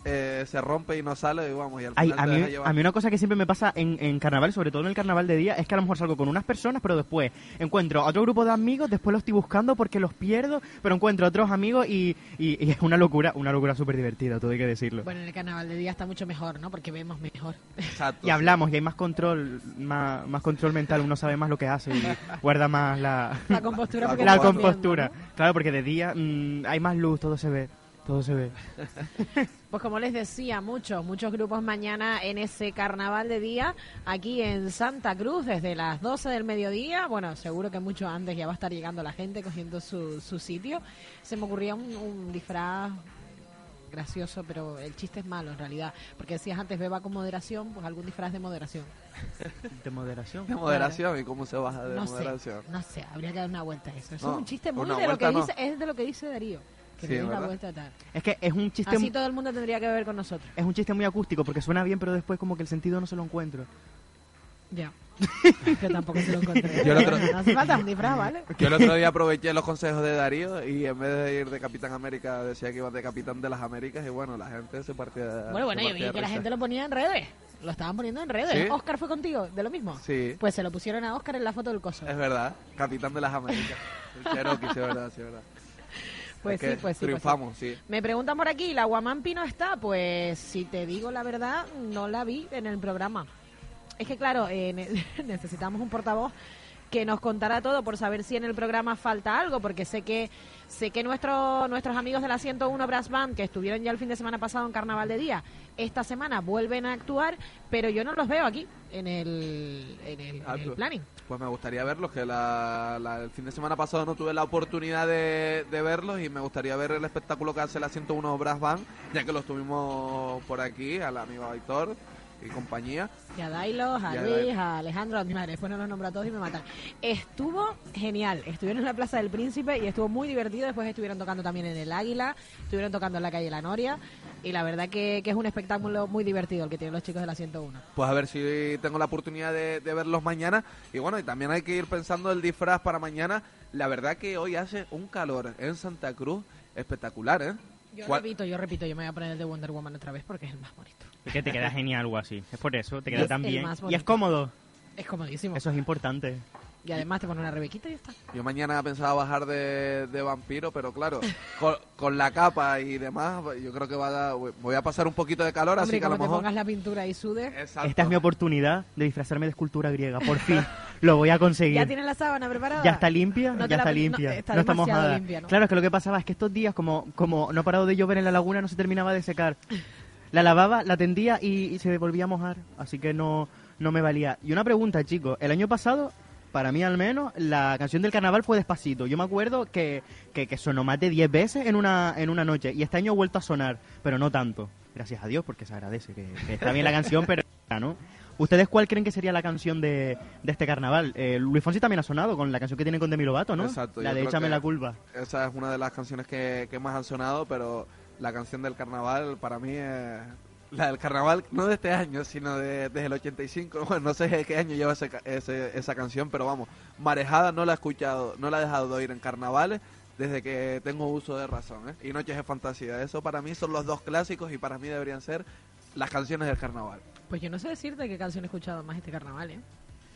eh, se rompe y no sale y vamos. Y al Ay, final a, mí, a una cosa que siempre me pasa en, en carnaval, sobre todo en el carnaval de día, es que a lo mejor salgo con unas personas, pero después encuentro a otro grupo de amigos, después los estoy buscando porque los pierdo, pero encuentro a otros amigos y, y- y es una locura, una locura súper divertida, todo hay que decirlo. Bueno, en el carnaval de día está mucho mejor, ¿no? Porque vemos mejor. Exacto, y hablamos y hay más control, más, más control mental, uno sabe más lo que hace y guarda más la, La compostura. La porque la estamos viendo, compostura. ¿no? Claro, porque de día mm, hay más luz, todo se ve, todo se ve. Pues como les decía, muchos, muchos grupos mañana en ese carnaval de día aquí en Santa Cruz desde las 12 del mediodía. Bueno, seguro que mucho antes ya va a estar llegando la gente cogiendo su, su sitio. Se me ocurría un, un disfraz gracioso, pero el chiste es malo en realidad. Porque decías antes, beba con moderación, pues algún disfraz de moderación. De moderación. De moderación, ¿y cómo se baja de no moderación? sé, no sé, habría que dar una vuelta a eso. Eso No, es un chiste muy de lo que no. dice, es de lo que dice Darío. Es que es un chiste Así todo el mundo tendría que ver con nosotros. es un chiste muy acústico porque suena bien, pero después como que el sentido no se lo encuentro. Ya. Yo tampoco se lo encontré. Yo el otro- No hace falta un disfraz, ¿vale? Yo el otro día aproveché los consejos de Darío y en vez de ir de Capitán América decía que iba de Capitán de las Américas y bueno, la gente se partía Bueno, bueno, yo vi que la gente lo ponía en redes. Lo estaban poniendo en redes. ¿Sí? Oscar fue contigo, de lo mismo. Sí, Pues se lo pusieron a Oscar en la foto del coso. es verdad, Capitán de las Américas. El Cherokee, sí, es verdad, sí, es verdad. Pues sí, pues sí. pues sí. Triunfamos, sí. Me preguntan por aquí, ¿la Guamampi no está? Pues si te digo la verdad, no la vi en el programa. Es que claro, eh, ne- necesitamos un portavoz que nos contara todo por saber si en el programa falta algo, porque sé que sé que nuestro, nuestros amigos de la 101 Brass Band, que estuvieron ya el fin de semana pasado en Carnaval de Día, esta semana vuelven a actuar, pero yo no los veo aquí en el, en el, Ah, en el planning. Pues me gustaría verlos, que la, la- el fin de semana pasado no tuve la oportunidad de, verlos y me gustaría ver el espectáculo que hace la 101 Brass Band, ya que los tuvimos por aquí, al amigo Aitor. Y compañía. Y a Dailos, a Luis, a Alejandro, a mi madre. Después no los nombro a todos y me matan. Estuvo genial. Estuvieron en la Plaza del Príncipe y estuvo muy divertido. Después estuvieron tocando también en el Águila. Estuvieron tocando en la calle La Noria. Y la verdad que, que es un espectáculo muy divertido el que tienen los chicos de la 101. Pues a ver si tengo la oportunidad de, de verlos mañana. Y bueno, y también hay que ir pensando el disfraz para mañana. La verdad que hoy hace un calor en Santa Cruz espectacular, ¿eh? Yo ¿Cuál- repito, yo repito, yo me voy a poner el de Wonder Woman otra vez porque es el más bonito. Es que te queda genial algo así. Es por eso, te queda Es tan el bien. Y es cómodo. Es comodísimo. Eso es importante. Y además te pone una rebequita y ya está. Yo mañana pensaba bajar de, de vampiro, pero claro, con, con la capa y demás, yo creo que va a, voy a pasar un poquito de calor, Hombre, así que a lo como te mejor... pongas la pintura y sudes. Exacto. Esta es mi oportunidad de disfrazarme de escultura griega. Por fin. Lo voy a conseguir. ¿Ya tienes la sábana preparada? Ya está limpia, No ya la- está no, limpia. está No, está mojada. limpia, ¿no? Claro, es que lo que pasaba es que estos días, como, como no ha parado de llover en la laguna, no se terminaba de secar. La lavaba, la tendía y, y se volvía a mojar. Así que no, no me valía. Y una pregunta, chicos. El año pasado, para mí al menos, la canción del carnaval fue despacito. Yo me acuerdo que, que, que sonó más de 10 veces en una, en una noche. Y este año ha vuelto a sonar, pero no tanto. Gracias a Dios, porque se agradece. Que, que está bien la canción, pero ¿no? ¿Ustedes cuál creen que sería la canción de, de este carnaval? Eh, Luis Fonsi también ha sonado con la canción que tiene con Demi Lovato, ¿no? Exacto, La de Échame la culpa. Esa es una de las canciones que, que más han sonado, pero la canción del carnaval para mí es la del carnaval, no de este año, sino de, desde el 85. Bueno, no sé de qué año lleva ese ese- esa canción, pero vamos, Marejada no la he escuchado, no la he dejado de oír en carnavales desde que tengo uso de razón. ¿eh? Y Noches de Fantasía, eso para mí son los dos clásicos y para mí deberían ser las canciones del carnaval. Pues yo no sé decirte qué canción he escuchado más este carnaval, ¿eh?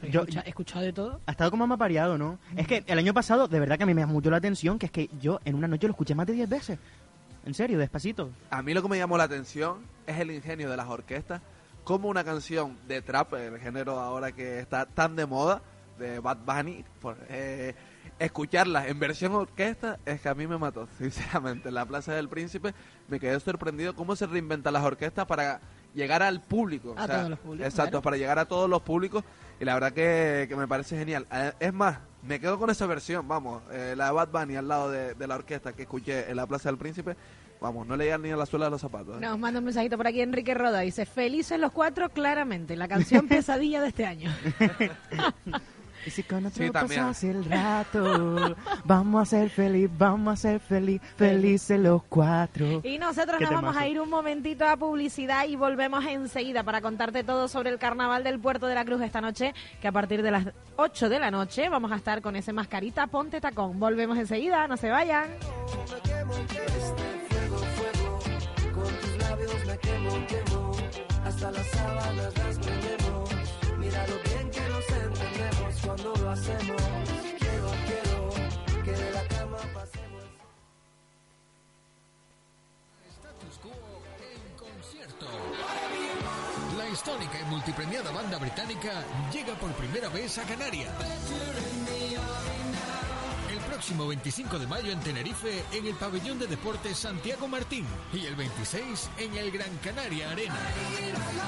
He, Yo- escucha- he escuchado de todo. Ha estado como más variado, ¿no? Es que el año pasado, de verdad que a mí me llamó mucho la atención, que es que yo en una noche lo escuché más de 10 veces. En serio, despacito. A mí lo que me llamó la atención es el ingenio de las orquestas, como una canción de trap, el género ahora que está tan de moda, de Bad Bunny, por, eh, escucharla en versión orquesta es que a mí me mató, sinceramente. En la Plaza del Príncipe me quedé sorprendido cómo se reinventan las orquestas para llegar al público. A todos los públicos, Exacto, claro. para llegar a todos los públicos y la verdad que, que me parece genial. Eh, Es más, me quedo con esa versión, vamos, eh, la de Bad Bunny al lado de, de la orquesta que escuché en la Plaza del Príncipe. Vamos, no leía ni a la suela de los zapatos. ¿eh? Nos manda un mensajito por aquí Enrique Roda. Dice, felices los cuatro, claramente. La canción pesadilla de este año. Y si con otro Sí, pasas el rato, vamos a ser feliz, vamos a ser feliz, felices los cuatro. Y nosotros nos vamos a ir un momentito a publicidad y volvemos enseguida para contarte todo sobre el carnaval del Puerto de la Cruz esta noche, que a partir de las 8 de la noche vamos a estar con ese mascarita Ponte Tacón. Volvemos enseguida, no se vayan. Con tus labios me quemo, quemo. Hasta las sábanas las prendemos. Mira lo bien que nos entendemos cuando lo hacemos. Quiero, quiero que de la cama pasemos. Status Quo en concierto. La histórica y multipremiada banda británica llega por primera vez a Canarias. Próximo 25 de mayo en Tenerife, en el pabellón de deportes Santiago Martín. Y el 26 en el Gran Canaria Arena.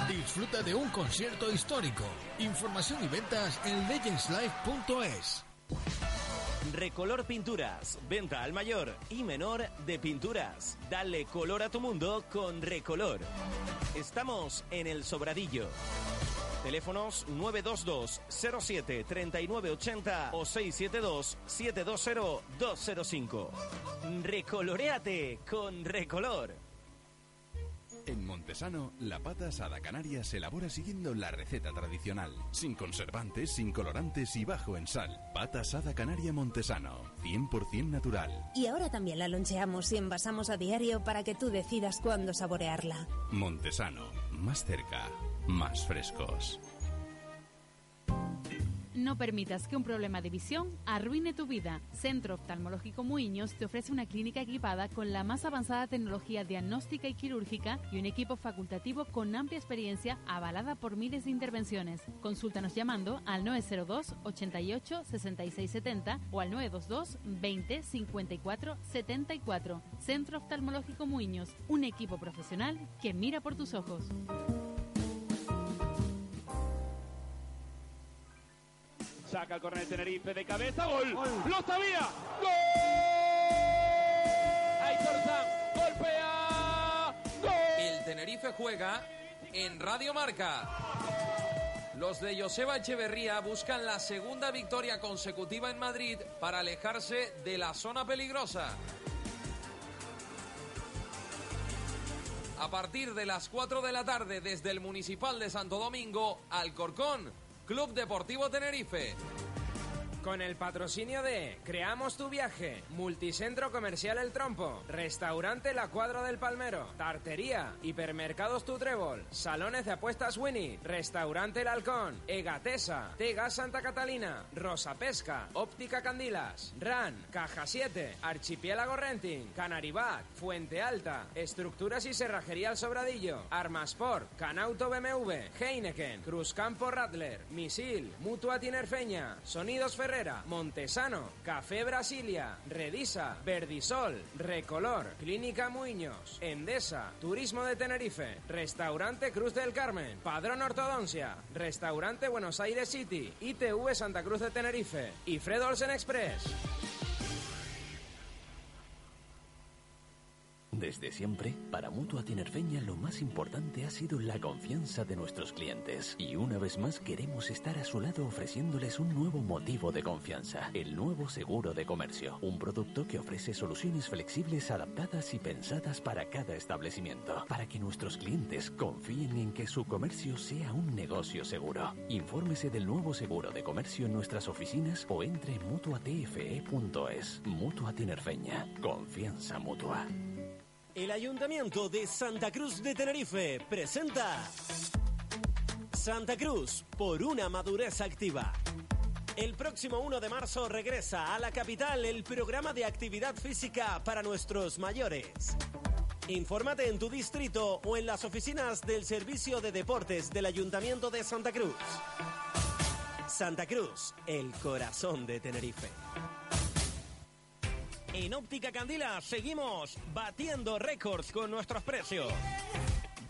Disfruta de un concierto histórico. Información y ventas en legendslife.es. Recolor Pinturas, venta al mayor y menor de pinturas. Dale color a tu mundo con Recolor. Estamos en El Sobradillo. Teléfonos 922 07 3980 o 672 720 205. Recoloreate con Recolor. En Montesano, la pata asada canaria se elabora siguiendo la receta tradicional, sin conservantes, sin colorantes y bajo en sal. Pata asada canaria Montesano, 100% natural. Y ahora también la loncheamos y envasamos a diario para que tú decidas cuándo saborearla. Montesano, más cerca, más frescos. No permitas que un problema de visión arruine tu vida. Centro Oftalmológico Muiños te ofrece una clínica equipada con la más avanzada tecnología diagnóstica y quirúrgica y un equipo facultativo con amplia experiencia avalada por miles de intervenciones. Consúltanos llamando al 902 88 66 70 o al 922 20 54 74. Centro Oftalmológico Muiños, un equipo profesional que mira por tus ojos. Saca el córner de Tenerife de cabeza, gol. ¡Lo sabía! ¡Gol! Aitor Sam golpea. ¡Gol! El Tenerife juega en Radio Marca. Los de Joseba Echeverría buscan la segunda victoria consecutiva en Madrid para alejarse de la zona peligrosa. A partir de las 4 de la tarde desde el Municipal de Santo Domingo, Alcorcón, Club Deportivo Tenerife. Con el patrocinio de Creamos tu viaje, Multicentro Comercial El Trompo, Restaurante La Cuadra del Palmero, Tartería, Hipermercados Tu Trébol, Salones de Apuestas Winnie, Restaurante El Halcón, Egatesa, Tega Santa Catalina, Rosa Pesca, Óptica Candilas, RAN, Caja 7, Archipiélago Renting, Canaribat, Fuente Alta, Estructuras y Cerrajería El Sobradillo, Armasport, Canauto BMW, Heineken, Cruzcampo Rattler, Misil, Mutua Tinerfeña, Sonidos Ferrer Montesano, Café Brasilia, Redisa, Verdisol, Recolor, Clínica Muñoz, Endesa, Turismo de Tenerife, Restaurante Cruz del Carmen, Padrón Ortodoncia, Restaurante Buenos Aires City, ITV Santa Cruz de Tenerife y Fred Olsen Express. Desde siempre, para Mutua Tinerfeña lo más importante ha sido la confianza de nuestros clientes. Y una vez más queremos estar a su lado ofreciéndoles un nuevo motivo de confianza, el nuevo seguro de comercio. Un producto que ofrece soluciones flexibles adaptadas y pensadas para cada establecimiento, para que nuestros clientes confíen en que su comercio sea un negocio seguro. Infórmese del nuevo seguro de comercio en nuestras oficinas o entre en mutuatfe.es. Mutua Tinerfeña. Confianza mutua. El Ayuntamiento de Santa Cruz de Tenerife presenta Santa Cruz por una madurez activa. El próximo 1 de marzo regresa a la capital el programa de actividad física para nuestros mayores. Infórmate en tu distrito o en las oficinas del Servicio de Deportes del Ayuntamiento de Santa Cruz. Santa Cruz, el corazón de Tenerife. En Óptica Candila seguimos batiendo récords con nuestros precios.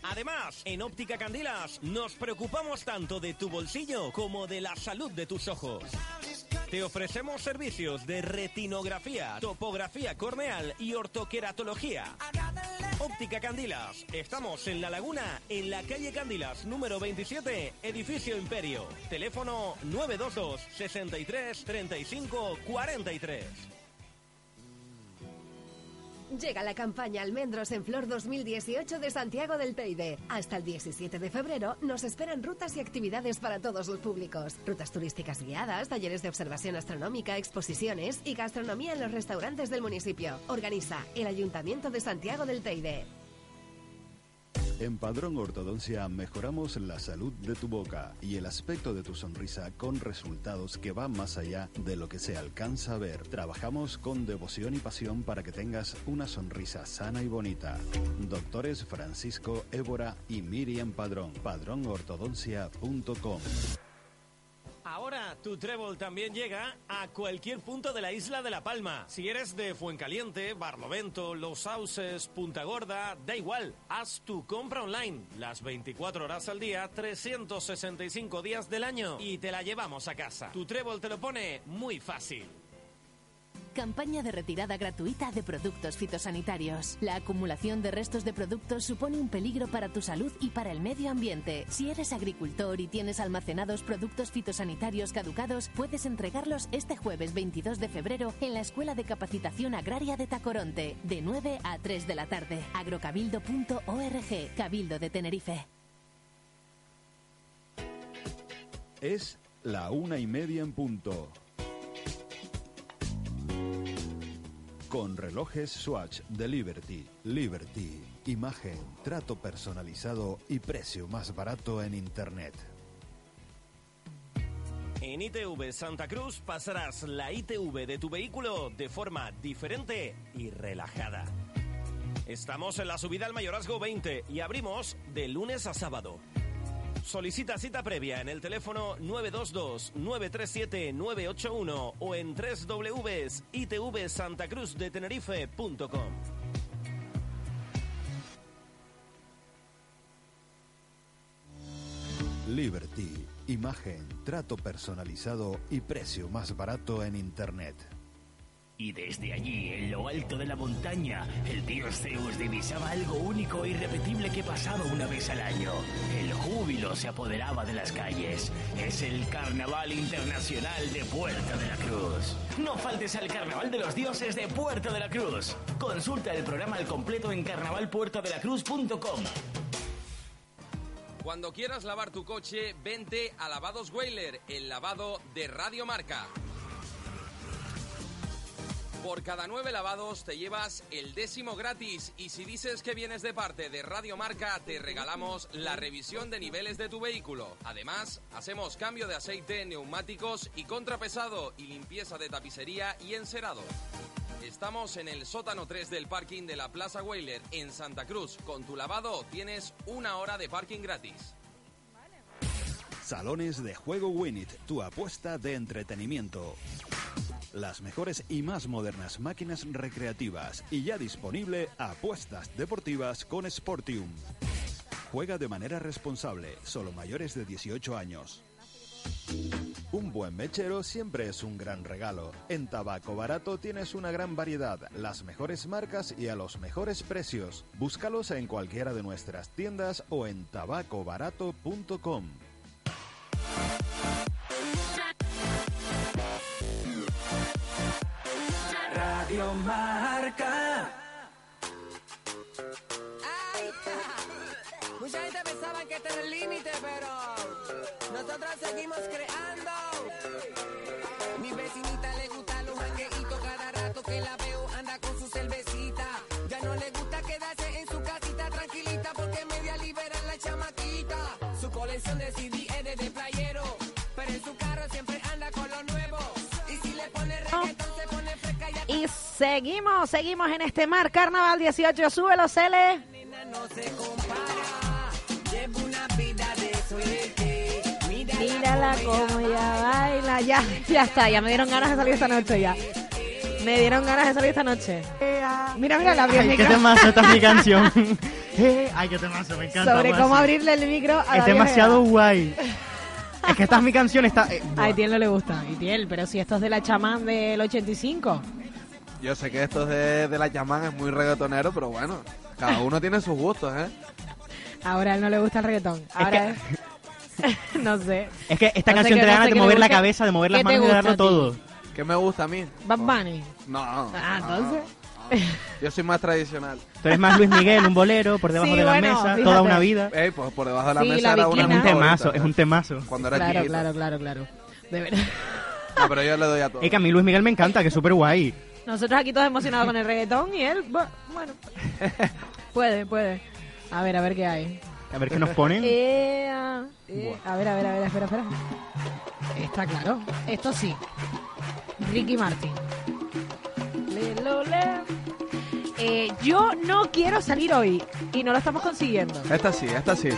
Además, en Óptica Candilas nos preocupamos tanto de tu bolsillo como de la salud de tus ojos. Te ofrecemos servicios de retinografía, topografía corneal y ortoqueratología. Óptica Candilas. Estamos en La Laguna, en la calle Candilas, número 27, edificio Imperio. Teléfono 922 63 35 43. Llega la campaña Almendros en Flor 2018 de Santiago del Teide. Hasta el 17 de febrero nos esperan rutas y actividades para todos los públicos. Rutas turísticas guiadas, talleres de observación astronómica, exposiciones y gastronomía en los restaurantes del municipio. Organiza el Ayuntamiento de Santiago del Teide. En Padrón Ortodoncia mejoramos la salud de tu boca y el aspecto de tu sonrisa con resultados que van más allá de lo que se alcanza a ver. Trabajamos con devoción y pasión para que tengas una sonrisa sana y bonita. Doctores Francisco Évora y Miriam Padrón. Padrónortodoncia.com. Ahora tu trébol también llega a cualquier punto de la isla de La Palma. Si eres de Fuencaliente, Barlovento, Los Sauces, Punta Gorda, da igual, haz tu compra online las 24 horas al día, 365 días del año y te la llevamos a casa. Tu trébol te lo pone muy fácil. Campaña de retirada gratuita de productos fitosanitarios. La acumulación de restos de productos supone un peligro para tu salud y para el medio ambiente. Si eres agricultor y tienes almacenados productos fitosanitarios caducados, puedes entregarlos este jueves 22 de febrero en la Escuela de Capacitación Agraria de Tacoronte, de 9 a 3 de la tarde. agrocabildo.org, Cabildo de Tenerife. Es la una y media en punto. Con relojes Swatch de Liberty. Liberty. Imagen, trato personalizado y precio más barato en Internet. En ITV Santa Cruz pasarás la ITV de tu vehículo de forma diferente y relajada. Estamos en la subida al Mayorazgo 20 y abrimos de lunes a sábado. Solicita cita previa en el teléfono 922-937-981 o en www.itvsantacruzdetenerife.com. Liberty. Imagen, trato personalizado y precio más barato en Internet. Y desde allí, en lo alto de la montaña, el dios Zeus divisaba algo único e irrepetible que pasaba una vez al año. El júbilo se apoderaba de las calles. Es el Carnaval Internacional de Puerto de la Cruz. No faltes al Carnaval de los Dioses de Puerto de la Cruz. Consulta el programa al completo en carnavalpuertodelacruz.com. Cuando quieras lavar tu coche, vente a Lavados Whaler, el lavado de Radio Marca. Por cada nueve lavados te llevas el décimo gratis y si dices que vienes de parte de Radio Marca te regalamos la revisión de niveles de tu vehículo. Además, hacemos cambio de aceite, neumáticos y contrapesado y limpieza de tapicería y encerado. Estamos en el sótano 3 del parking de la Plaza Whaler en Santa Cruz. Con tu lavado tienes una hora de parking gratis. Salones de Juego Winit, tu apuesta de entretenimiento. Las mejores y más modernas máquinas recreativas y ya disponible apuestas deportivas con Sportium. Juega de manera responsable, solo mayores de 18 años. Un buen mechero siempre es un gran regalo. En Tabaco Barato tienes una gran variedad, las mejores marcas y a los mejores precios. Búscalos en cualquiera de nuestras tiendas o en tabacobarato.com. Radio Marca. Mucha gente pensaba que este era el límite, pero nosotros seguimos creando. Mi vecinita le gusta los jangueitos cada rato que la veo anda con su cervecita. Seguimos, seguimos en este mar Carnaval 18. Sube los L. no se compara. Lleva una vida de suerte. Mírala, Mírala como ya baila. Ya, ya está, ya me dieron ganas de salir esta noche ya. Me dieron ganas de salir esta noche. Mira, mira, le abrí el Ay, qué temazo esta es mi canción. Eh, Ay, qué temazo, me encanta. Sobre cómo abrirle el micro a Es demasiado guay. Es que esta es mi canción, está... eh, A Itiel no le gusta. Itiel, pero si esto es de la chamán del 85. Yo sé que esto es de, de la llamada es muy reggaetonero, pero bueno, cada uno tiene sus gustos, ¿eh? Ahora a él no le gusta el reggaetón. Ahora es- no sé. Es que esta No sé canción qué- te da no ganas de qué mover la gusta. cabeza, de mover las ¿Qué te manos y de gusta darlo a ti? todo. ¿Qué me gusta a mí? Bad Bunny. No. Ah, entonces. Yo soy más tradicional. Tú eres más Luis Miguel, un bolero, por debajo Sí, de la bueno, mesa, fíjate. toda una vida. Ey, pues por debajo de la Sí, mesa la era una. Es un temazo, ¿eh? es un temazo. Cuando era Claro, chiquito. claro, claro, claro. De verdad. No, pero yo le doy a todo. Es que a mí Luis Miguel me encanta, que es súper guay. Nosotros aquí todos emocionados con el reggaetón y él, bu- bueno. puede, puede. A ver, a ver qué hay. A ver qué nos ponen. Eh, ah, eh, a ver, a ver, a ver, espera, espera. Está claro. Esto sí. Ricky Martin. Eh, yo no quiero salir hoy y no lo estamos consiguiendo. Esta sí, esta sí.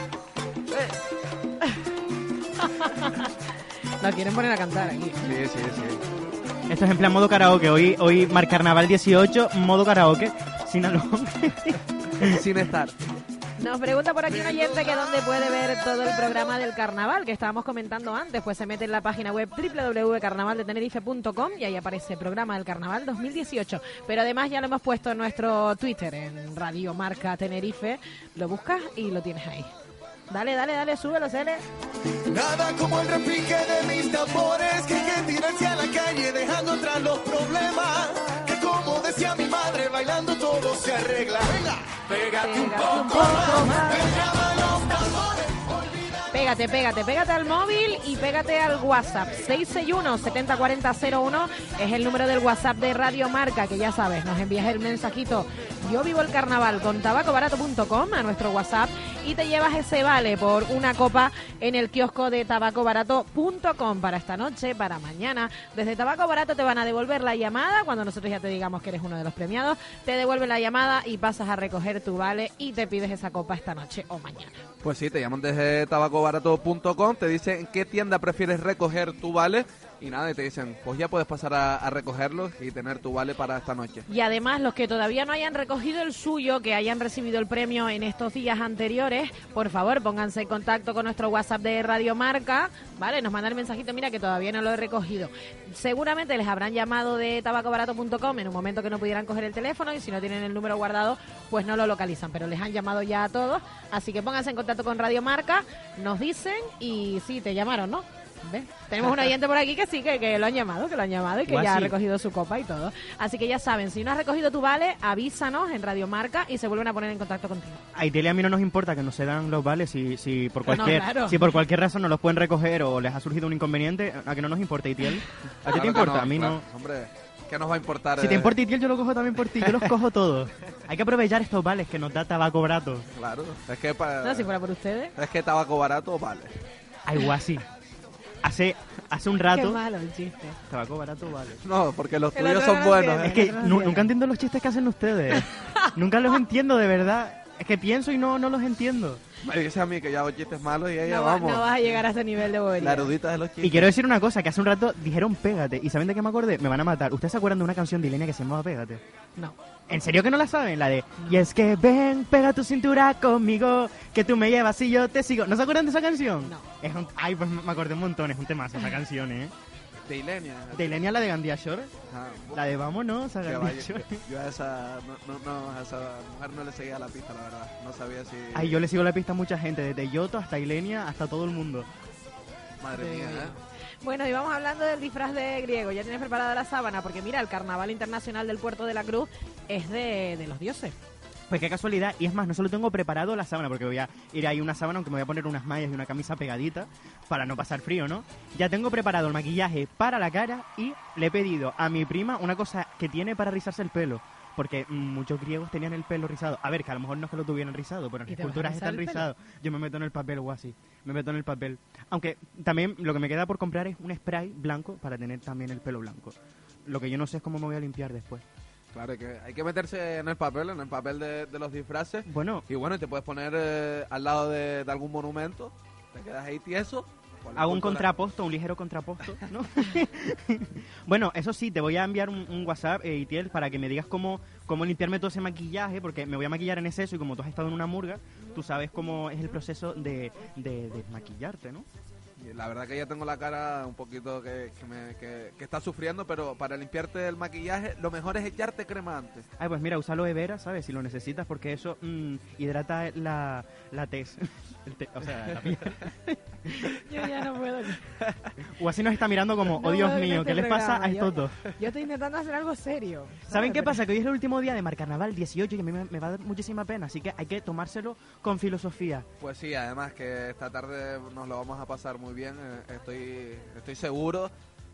Lo quieren poner a cantar aquí. Sí, sí, sí. Esto es en plan modo karaoke. Hoy, hoy Mar Carnaval 18, modo karaoke. Sin alón. Sin estar. Nos pregunta por aquí un oyente que dónde puede ver todo el programa del carnaval que estábamos comentando antes. Pues se mete en la página web www.carnavaldetenerife.com y ahí aparece programa del carnaval 2018. Pero además ya lo hemos puesto en nuestro Twitter, en Radio Marca Tenerife. Lo buscas y lo tienes ahí. Dale, dale, dale, súbelo, Cele. Nada como el repique de mis tambores que hay que tirarse a la calle dejando atrás los problemas. Que como decía mi madre, bailando todo se arregla. Venga, pégate un poco más. Me llaman los tambores. Pégate, pégate, pégate al móvil y pégate al WhatsApp. 661-704001 es el número del WhatsApp de Radio Marca, que ya sabes, nos envías el mensajito. Yo vivo el carnaval con tabacobarato.com a nuestro WhatsApp y te llevas ese vale por una copa en el kiosco de tabacobarato.com para esta noche, para mañana. Desde Tabaco Barato te van a devolver la llamada cuando nosotros ya te digamos que eres uno de los premiados. Te devuelven la llamada y pasas a recoger tu vale y te pides esa copa esta noche o mañana. Pues sí, te llaman desde tabacobarato.com, te dicen en qué tienda prefieres recoger tu vale y nada, y te dicen, pues ya puedes pasar a, recogerlos y tener tu vale para esta noche. Y además, los que todavía no hayan recogido el suyo, que hayan recibido el premio en estos días anteriores, por favor, pónganse en contacto con nuestro WhatsApp de Radio Marca, ¿vale? Nos mandan el mensajito, mira que todavía no lo he recogido. Seguramente les habrán llamado de tabacobarato.com en un momento que no pudieran coger el teléfono y si no tienen el número guardado, pues no lo localizan, pero les han llamado ya a todos, así que pónganse en contacto con Radio Marca, nos dicen y sí, te llamaron, ¿no? ¿Ves? Tenemos un oyente por aquí que sí, que, que lo han llamado, que lo han llamado y que ya ha recogido su copa y todo. Así que ya saben, si no has recogido tu vale, avísanos en Radio Marca y se vuelven a poner en contacto contigo. A Italia a mí no nos importa que no se dan los vales si, si por No, cualquier claro. si por cualquier razón no los pueden recoger o les ha surgido un inconveniente, a que no nos importa Itiel. ¿A ti Claro te importa? no, a mí claro. no. Hombre, ¿qué nos va a importar? Si te eh? importa Itiel, yo lo cojo también por ti. Yo los cojo todos. Hay que aprovechar estos vales que nos da tabaco barato. Claro, es que, pa- No, si fuera por ustedes. es que tabaco barato vale. Ay, guasi. Hace, hace un Qué rato. malo el chiste. Tabaco barato vale. No, porque los El tuyos son no buenos. ¿eh? Es que nu- nunca entiendo los chistes que hacen ustedes. nunca los entiendo, de verdad. Es que pienso y no, no los entiendo. Me dice a mí que yo hago chistes malos y ella, No, va- vamos. no vas a llegar a ese nivel de bobería. La erudita de los chistes. Y quiero decir una cosa, que hace un rato dijeron pégate. ¿Y saben de qué me acordé? Me van a matar. ¿Ustedes se acuerdan de una canción de Ilenia que se llamaba Pégate? No. ¿En serio que no la saben? La de Y es que ven, pega tu cintura conmigo, que tú me llevas y yo te sigo. ¿No se acuerdan de esa canción? No. Es un- Ay, pues me acordé un montón, es un temazo esa canción, ¿eh? De Ilenia. De Ilenia, la de Gandía Shore. Ah, La de vámonos a Gandía vaya, Shore. yo a esa, no, no, no, a esa mujer no le seguía la pista, la verdad. No sabía si... Ay, yo le sigo la pista a mucha gente, desde Yoto hasta Ilenia, hasta todo el mundo. Madre mía, ¿eh? Bueno, y vamos hablando del disfraz de griego. Ya tienes preparada la sábana, porque mira, el Carnaval Internacional del Puerto de la Cruz es de, de los dioses. Pues qué casualidad, y es más, no solo tengo preparado la sábana, porque voy a ir ahí una sábana, aunque me voy a poner unas mallas y una camisa pegadita, para no pasar frío, ¿no? Ya tengo preparado el maquillaje para la cara y le he pedido a mi prima una cosa que tiene para rizarse el pelo. Porque muchos griegos tenían el pelo rizado. A ver, que a lo mejor no es que lo tuvieran rizado, pero en ¿Y las culturas están rizados. Yo me meto en el papel o así. Me meto en el papel. Aunque también lo que me queda por comprar es un spray blanco para tener también el pelo blanco. Lo que yo no sé es cómo me voy a limpiar después. Claro, que hay que meterse en el papel, en el papel de, de los disfraces. Bueno, Y bueno, te puedes poner eh, al lado de, de algún monumento, te quedas ahí tieso. Hago un contraposto, un ligero contraposto, ¿no? bueno, eso sí, te voy a enviar un, un WhatsApp, eh, Itiel, para que me digas cómo, cómo limpiarme todo ese maquillaje, porque me voy a maquillar en exceso y como tú has estado en una murga, tú sabes cómo es el proceso de, de, de maquillarte, ¿no? La verdad que ya tengo la cara un poquito que, que, me- que- que está sufriendo, pero para limpiarte el maquillaje, lo mejor es echarte crema antes. Ay, pues mira, usa aloe vera, ¿sabes? Si lo necesitas, porque eso mm, hidrata la, la tez. El te- o sea, la. Yo ya no puedo. O así nos está mirando como, No oh Dios mío, este ¿qué les pasa a yo- estos dos? Yo estoy intentando hacer algo serio. ¿Saben qué pasa? Que hoy es el último día de Mar Carnaval 18 y a mí me, me va a dar muchísima pena, así que hay que tomárselo con filosofía. Pues sí, además que esta tarde nos lo vamos a pasar muy bien, eh, estoy, estoy seguro.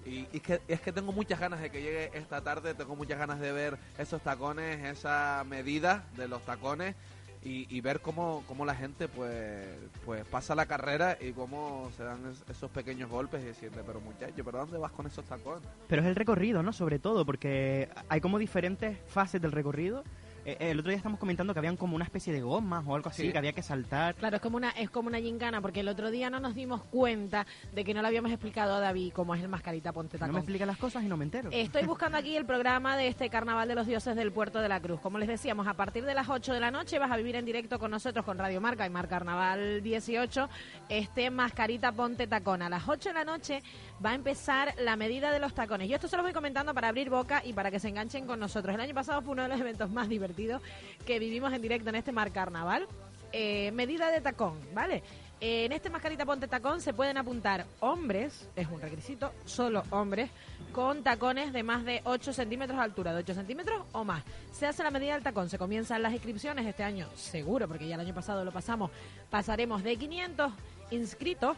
Y, y que, es que tengo muchas ganas de que llegue esta tarde, tengo muchas ganas de ver esos tacones, esa medida de los tacones y, y ver cómo, cómo la gente pues, pues pasa la carrera y cómo se dan es- esos pequeños golpes y decirte, pero muchacho, ¿pero dónde vas con esos tacones? Pero es el recorrido, ¿no? Sobre todo, porque hay como diferentes fases del recorrido. Eh, eh, el otro día estamos comentando que habían como una especie de gomas o algo así, Sí. que había que saltar. Claro, es como una es como una gincana, porque el otro día no nos dimos cuenta de que no le habíamos explicado a David cómo es el mascarita ponte No me tacón. explica las cosas y no me entero. Estoy buscando aquí el programa de este Carnaval de los Dioses del Puerto de la Cruz. Como les decíamos, a partir de las 8 de la noche vas a vivir en directo con nosotros, con Radio Marca y Mar Carnaval 18, este Mascarita Ponte Tacón. A las 8 de la noche va a empezar la medida de los tacones. Yo esto se lo voy comentando para abrir boca y para que se enganchen con nosotros. El año pasado fue uno de los eventos más divertidos que vivimos en directo en este Mar Carnaval. Eh, medida de tacón, ¿vale? Eh, en este mascarita ponte tacón se pueden apuntar hombres, es un requisito, solo hombres, con tacones de más de 8 centímetros de altura, de 8 centímetros o más. Se hace la medida del tacón, se comienzan las inscripciones este año, seguro, porque ya el año pasado lo pasamos, pasaremos de 500 inscritos,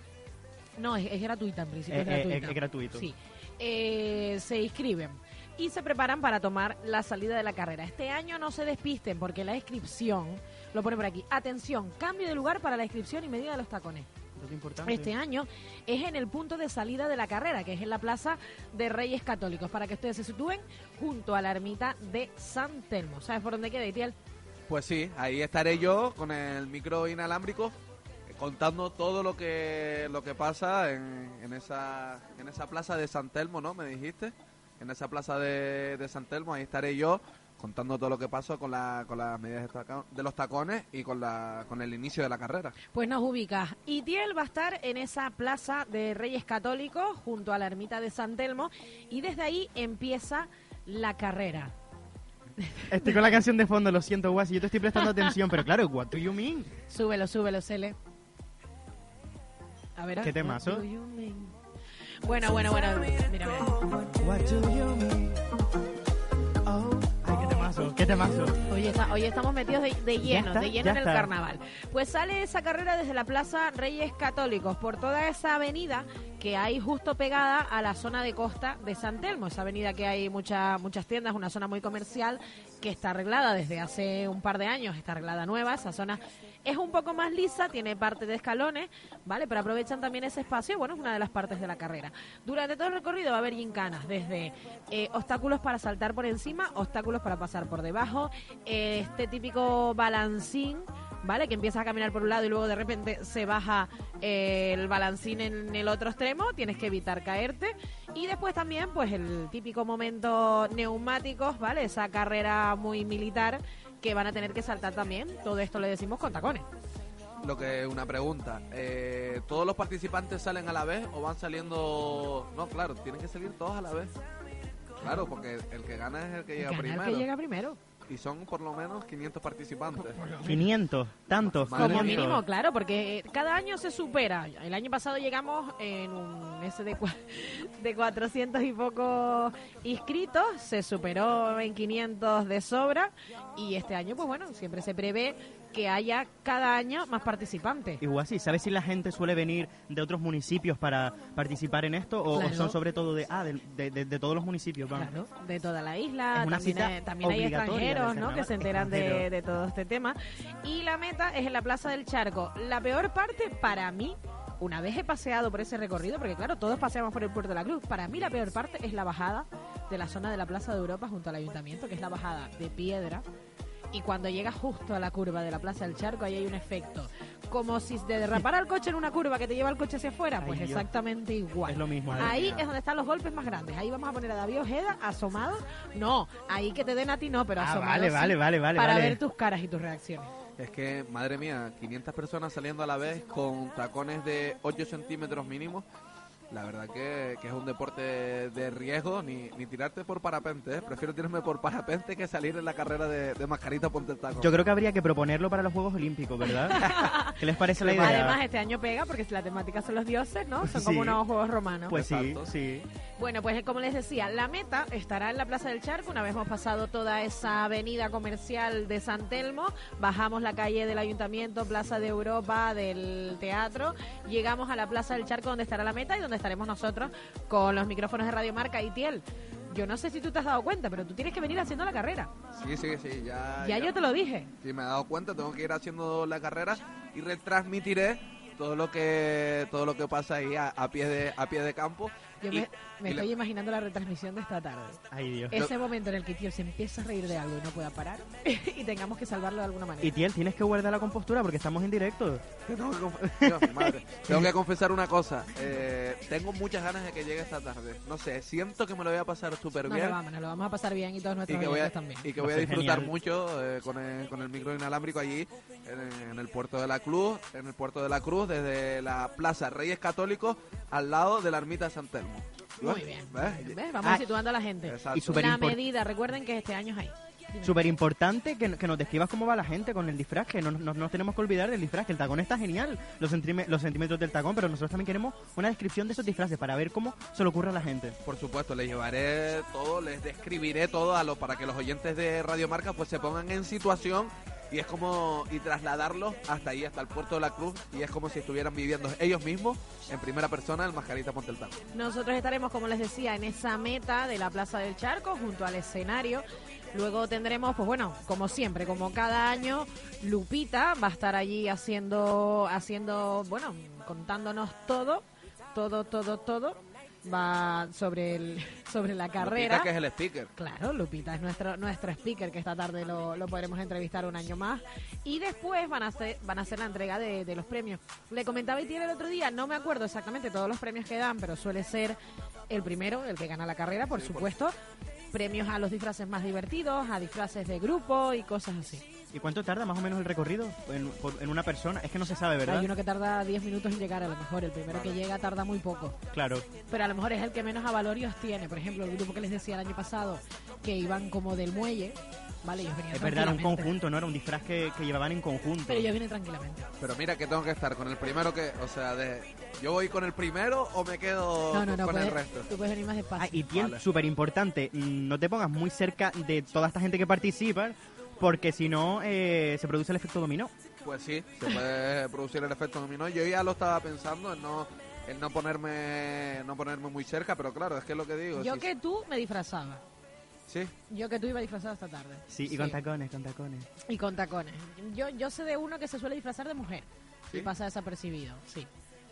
no, es, es gratuita en principio, es Eh, eh, gratuita. es gratuito. Sí. Eh, se inscriben y se preparan para tomar la salida de la carrera. Este año no se despisten porque la inscripción, lo pone por aquí, atención, cambio de lugar para la inscripción y medida de los tacones. Importante. Este año es en el punto de salida de la carrera, que es en la Plaza de Reyes Católicos, para que ustedes se sitúen junto a la ermita de San Telmo. ¿Sabes por dónde queda, Itiel? Pues sí, ahí estaré yo con el micro inalámbrico, contando todo lo que lo que pasa en, en esa en esa plaza de San Telmo, ¿no? Me dijiste. En esa plaza de, de San Telmo, ahí estaré yo contando todo lo que pasó con, la, con las medidas de los tacones y con, la, con el inicio de la carrera. Pues nos ubicas. Itiel va a estar en esa plaza de Reyes Católicos junto a la ermita de San Telmo y desde ahí empieza la carrera. Estoy con la canción de fondo, lo siento, Guasi, yo te estoy prestando atención, pero claro, what do you mean? Súbelo, súbelo, Cele. A ver. ¿Qué temazo? you mean? Bueno, bueno, bueno. Mira, mira. What do you mean? Oh, ay, qué temazo, qué temazo. Hoy, está- hoy estamos metidos de, de lleno, está, de lleno en el está. carnaval. Pues sale esa carrera desde la Plaza Reyes Católicos por toda esa avenida que hay justo pegada a la zona de costa de San Telmo. Esa avenida que hay mucha, muchas tiendas, una zona muy comercial que está arreglada desde hace un par de años, está arreglada nueva. Esa zona es un poco más lisa, tiene parte de escalones, ¿vale? Pero aprovechan también ese espacio, bueno, es una de las partes de la carrera. Durante todo el recorrido va a haber gincanas, desde eh, obstáculos para saltar por encima, obstáculos para pasar por debajo, eh, este típico balancín, ¿vale? Que empiezas a caminar por un lado y luego de repente se baja eh, el balancín en el otro extremo, tienes que evitar caerte. Y después también, pues el típico momento neumáticos, ¿vale? Esa carrera muy militar que van a tener que saltar también. Todo esto le decimos con tacones. Lo que una pregunta, eh, ¿todos los participantes salen a la vez o van saliendo...? No, claro, tienen que salir todos a la vez. Claro, porque el que gana es el que llega Gana el primero. que llega primero. Y son por lo menos 500 participantes. 500, tantos, Como mínimo, claro, porque eh, cada año se supera. El año pasado llegamos en un mes de, de 400 y pocos inscritos, se superó en 500 de sobra y este año, pues bueno, siempre se prevé que haya cada año más participantes. Y Guasi, ¿sabes si la gente suele venir de otros municipios para participar en esto o, o son sobre todo de, ah, de, de- de- de todos los municipios? Van? Claro, de toda la isla, también, hay, también hay obligatoria extranjeros ¿no? que se enteran de, de todo este tema. Y la meta es en la Plaza del Charco. La peor parte para mí, una vez he paseado por ese recorrido, porque claro, todos paseamos por el Puerto de la Cruz, para mí la peor parte es la bajada de la zona de la Plaza de Europa junto al Ayuntamiento, que es la bajada de piedra. Y cuando llegas justo a la curva de la Plaza del Charco, ahí hay un efecto. Como si te derrapara el coche en una curva que te lleva el coche hacia afuera, Ay, pues Dios. exactamente igual. Es lo mismo. Ahí es donde están los golpes más grandes. Ahí vamos a poner a David Ojeda asomado. No, ahí que te den a ti no, pero Ah, asomado. vale, sí, vale, vale, vale, Para vale. ver tus caras y tus reacciones. Es que, madre mía, 500 personas saliendo a la vez con tacones de 8 centímetros mínimo. La verdad que, que es un deporte de riesgo, ni, ni tirarte por parapente, ¿eh? prefiero tirarme por parapente que salir en la carrera de, de mascarita ponte el taco. Yo creo que habría que proponerlo para los Juegos Olímpicos, ¿verdad? ¿Qué les parece la idea? Además, este año pega porque la temática son los dioses, ¿no? Son como Sí. unos juegos romanos. Pues sí, Exacto. sí. Bueno, pues como les decía, la meta estará en la Plaza del Charco. Una vez hemos pasado toda esa avenida comercial de San Telmo, bajamos la calle del Ayuntamiento, Plaza de Europa, del Teatro, llegamos a la Plaza del Charco donde estará la meta y donde estaremos nosotros con los micrófonos de Radio Marca y Tiel. Yo no sé si tú te has dado cuenta, pero tú tienes que venir haciendo la carrera. Sí, sí, sí, ya... Ya yo te lo dije. Sí, me he dado cuenta, tengo que ir haciendo la carrera y retransmitiré todo lo que todo lo que pasa ahí a, a pie de a pie de campo. Yo Y- me, y estoy imaginando la retransmisión de esta tarde. Ay, Dios. Ese momento en el que tío se empieza a reír de algo y no pueda parar y tengamos que salvarlo de alguna manera. Y Tiel, tienes que guardar la compostura porque estamos en directo. Tengo que, conf- Dios, mi madre. Tengo que confesar una cosa. eh, tengo muchas ganas de que llegue esta tarde. No sé, siento que me lo voy a pasar súper No, bien. lo vamos, nos lo vamos a pasar bien y todos y nuestros que voy a, oyentes también. y que voy a disfrutar genial. mucho eh, con, el, con el micro inalámbrico allí en, en el puerto de la Cruz, en el puerto de la Cruz, desde la Plaza Reyes Católicos al lado de la ermita de San Telmo. Muy bien. ¿Ves? ¿Ves? Vamos Ah, situando a la gente. Exacto. Y súper La impor- medida, recuerden que este año es ahí. Súper importante que, que nos describas cómo va la gente con el disfraz, que no no- no tenemos que olvidar del disfraz, que el tacón está genial, los, centime- los centímetros del tacón, pero nosotros también queremos una descripción de esos disfraces para ver cómo se le ocurre a la gente. Por supuesto, les llevaré todo, les describiré todo a los para que los oyentes de Radio Marca pues se pongan en situación y es como y trasladarlos hasta ahí, hasta el puerto de la Cruz y es como si estuvieran viviendo ellos mismos en primera persona el Mascarita Ponte el Taco. Nosotros estaremos, como les decía, en esa meta de la Plaza del Charco, junto al escenario. Luego tendremos, pues bueno, como siempre, como cada año, Lupita va a estar allí haciendo, haciendo, bueno, contándonos todo, todo, todo, todo. Va sobre el sobre la carrera. Lupita, que es el speaker. Claro, Lupita es nuestro nuestro speaker que esta tarde lo, lo podremos entrevistar un año más y después van a hacer van a hacer la entrega de, de los premios. Le comentaba y tiene el otro día, no me acuerdo exactamente todos los premios que dan, pero suele ser el primero, el que gana la carrera, por supuesto. Premios a los disfraces más divertidos, a disfraces de grupo y cosas así. ¿Y cuánto tarda más o menos el recorrido en, por- en una persona? Es que no se sabe, ¿verdad? Hay uno que tarda 10 minutos en llegar, a lo mejor. El primero que llega tarda muy poco. Claro. Pero a lo mejor es el que menos avalorios tiene. Por ejemplo, el grupo que les decía el año pasado, que iban como del muelle, ¿vale? Ellos venían Es verdad, era un conjunto, ¿no? Era un disfraz que, que llevaban en conjunto. Pero ellos vienen tranquilamente. Pero mira que tengo que estar con el primero que, o sea, de, ¿yo voy con el primero o me quedo No, no, no. con el puedes- resto? Tú puedes venir más despacio. Ah, y bien, súper importante, mm, no te pongas muy cerca de toda esta gente que participa, porque si no, eh, se produce el efecto dominó. Pues sí, se puede producir el efecto dominó. Yo ya lo estaba pensando en no, en no ponerme, no ponerme muy cerca, pero claro, es que es lo que digo. Yo si- que tú me disfrazaba. Sí. Yo que tú iba disfrazado esta tarde. Sí, y con tacones, con tacones. Y con tacones. Yo, yo sé de uno que se suele disfrazar de mujer. Y pasa desapercibido, sí.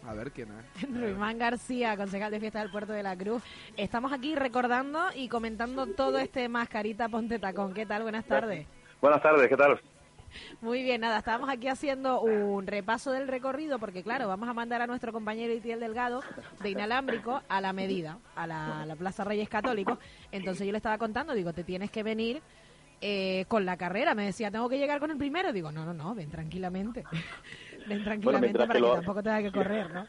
A ver quién es. Ruimán García, concejal de fiesta del Puerto de la Cruz. Estamos aquí recordando y comentando todo este mascarita ponte tacón. ¿Qué tal? Buenas tardes. Buenas tardes, ¿qué tal? Muy bien, nada, estábamos aquí haciendo un repaso del recorrido porque claro, vamos a mandar a nuestro compañero Itiel Delgado de Inalámbrico a la medida, a la, a la Plaza Reyes Católicos. Entonces yo le estaba contando, digo, te tienes que venir eh, con la carrera. Me decía, tengo que llegar con el primero. Digo, no, no, no, ven tranquilamente. ven tranquilamente para que que, lo- tampoco tenga que correr, ¿no?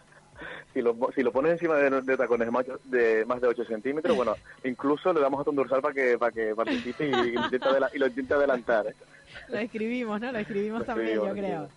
Si lo, si lo pones encima de, de tacones más de más de 8 centímetros, bueno, incluso le damos hasta un dorsal para que para que participe y, intente adela- y lo intente adelantar. ¿eh? Lo escribimos, ¿no? Lo escribimos Lo también, yo creo.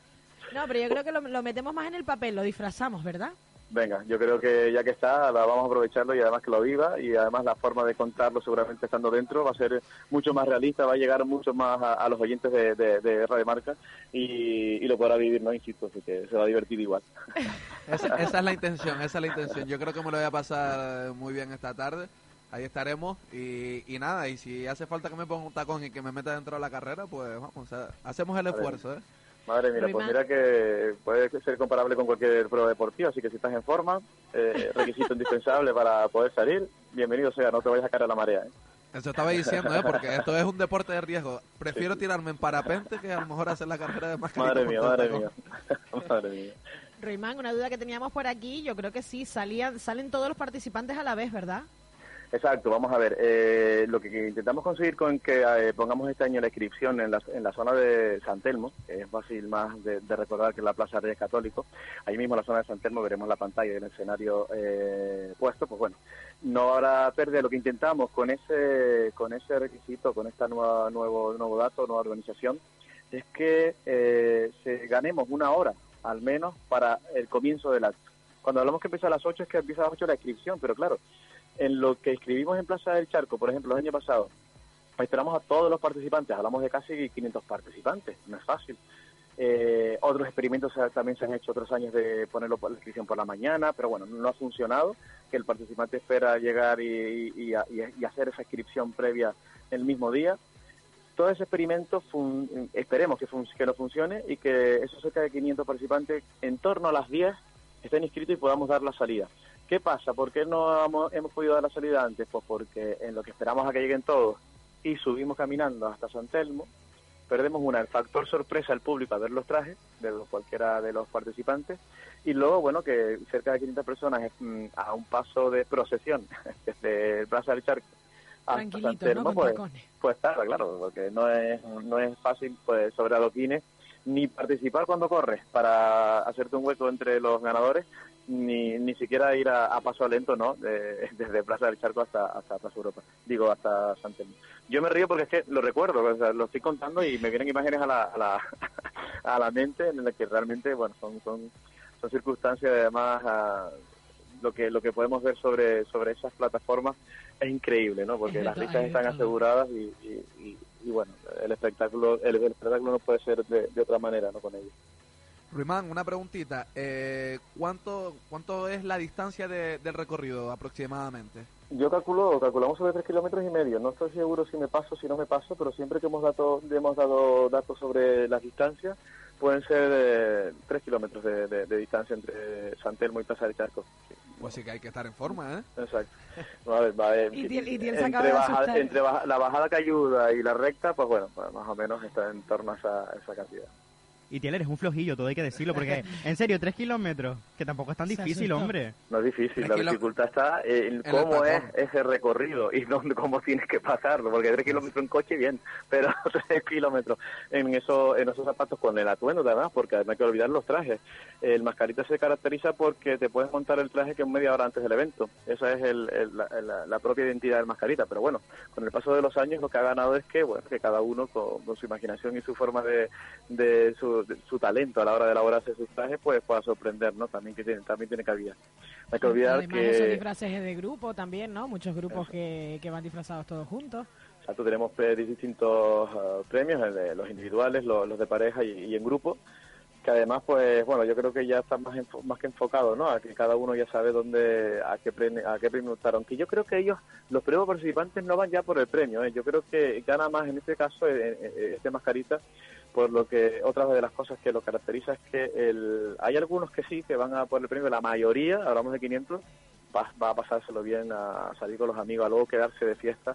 No, pero yo creo que lo, lo metemos más en el papel, lo disfrazamos, ¿verdad? Venga, yo creo que ya que está, la vamos a aprovecharlo y además que lo viva y además la forma de contarlo seguramente estando dentro va a ser mucho más realista, va a llegar mucho más a, a los oyentes de, de, de Radio Marca y, y lo podrá vivir, ¿no? Insisto, así que se va a divertir igual. Esa, esa es la intención, esa es la intención. Yo creo que me lo voy a pasar muy bien esta tarde. Ahí estaremos y, y nada, y si hace falta que me ponga un tacón y que me meta dentro de la carrera, pues vamos, o sea, hacemos el esfuerzo, ¿eh? Madre mía, pues mira que puede ser comparable con cualquier prueba deportiva, así que si estás en forma, eh, requisito indispensable para poder salir, bienvenido sea, no te vayas a caer a la marea. ¿eh? Eso estaba diciendo, ¿eh? Porque esto es un deporte de riesgo. Prefiero tirarme en parapente que a lo mejor hacer la carrera de mascarilla. Madre mía, madre mía. madre mía. Ruimán, una duda que teníamos por aquí, yo creo que sí, salían, salen todos los participantes a la vez, ¿verdad? Exacto, vamos a ver. eh, lo que intentamos conseguir con que eh, pongamos este año la inscripción en la, en la zona de San Telmo, que es fácil más de, recordar que la Plaza Reyes Católico, ahí mismo en la zona de San Telmo veremos la pantalla del escenario eh, puesto, pues bueno, no habrá pérdida. Lo que intentamos con ese con ese requisito, con esta nueva nuevo nuevo dato, nueva organización, es que eh, se ganemos una hora al menos para el comienzo del acto. Cuando hablamos que empieza a las 8 es que empieza a las 8 la inscripción, pero claro, en lo que escribimos en Plaza del Charco, por ejemplo, el año pasado, esperamos a todos los participantes, hablamos de casi 500 participantes, no es fácil. Eh, otros experimentos también se han hecho otros años de ponerlo por la inscripción por la mañana, pero bueno, no ha funcionado, que el participante espera llegar y hacer esa inscripción previa el mismo día. Todo ese experimento fun- esperemos que, fun- que no funcione y que esos cerca de 500 participantes en torno a las 10 estén inscritos y podamos dar la salida. ¿Qué pasa? ¿Por qué no hemos, hemos podido dar la salida antes? Pues porque en lo que esperamos a que lleguen todos y subimos caminando hasta San Telmo, perdemos una, el factor sorpresa al público a ver los trajes de los- cualquiera de los participantes y luego, bueno, que cerca de 500 personas mm, a un paso de procesión desde el Plaza del Charco hasta San ¿no? Telmo, Con pues, pues claro, porque no es, no es fácil pues sobre adoquines ni participar cuando corres para hacerte un hueco entre los ganadores, ni, ni siquiera ir a, a paso lento, ¿no? De- desde Plaza del Charco hasta, hasta Plaza Europa, digo, hasta San Telmo. Yo me río porque es que lo recuerdo, o sea, lo estoy contando y me vienen imágenes a la, a la, a la mente en las que realmente, bueno, son, son, son circunstancias además ah, lo que lo que podemos ver sobre sobre esas plataformas es increíble, ¿no? Porque las de están aseguradas y, y, y- y, bueno, el espectáculo el, el espectáculo no puede ser de, de otra manera, ¿no? Con ellos. Ruimán, una preguntita. Eh, ¿cuánto, ¿Cuánto es la distancia de- del recorrido aproximadamente? Yo calculo, calculamos sobre tres kilómetros y medio. No estoy seguro si me paso, si no me paso, pero siempre que hemos dado, hemos dado datos sobre las distancias, pueden ser eh, tres kilómetros de, de- de distancia entre San Telmo y Plaza del Charco. Pues sí que hay que estar en forma, ¿eh? Exacto. No, a ver, va, eh, Y y acaba entre, baja- entre baja- la bajada que ayuda y la recta, pues bueno, pues más o menos está en torno a esa, a esa cantidad. Y Tiel, eres un flojillo, todo hay que decirlo, porque en serio, tres kilómetros, que tampoco es tan difícil, hombre. No es difícil, la dificultad está en cómo es ese recorrido y no cómo tienes que pasarlo, porque tres kilómetros en coche bien, pero tres kilómetros en eso, en esos zapatos con el atuendo además, porque no hay que olvidar los trajes. El mascarita se caracteriza porque te puedes montar el traje que media hora antes del evento, esa es el- el- la, la- la propia identidad del mascarita, pero bueno, con el paso de los años lo que ha ganado es que, bueno, que cada uno con, con su imaginación y su forma de, de su, su talento a la hora de elaborarse sus trajes, pues pueda sorprender, ¿no? También que tiene, también tiene cabida. No hay que olvidar Además, esos que disfraces de grupo también, ¿no? Muchos grupos que, que van disfrazados todos juntos. Exacto, tenemos eh, distintos eh, premios, los individuales, los, los de pareja y, y en grupo, que además, pues bueno, yo creo que ya está más, enfo- más que enfocado, ¿no? A que cada uno ya sabe dónde, a qué premio, a qué premio optar. Aunque yo creo que ellos, los primeros participantes no van ya por el premio, ¿eh? Yo creo que gana más en este caso eh, eh, este mascarita, por lo que otra de las cosas que lo caracteriza es que el, hay algunos que sí, que van a por el premio, la mayoría, hablamos de 500, va, va a pasárselo bien, a salir con los amigos, a luego quedarse de fiesta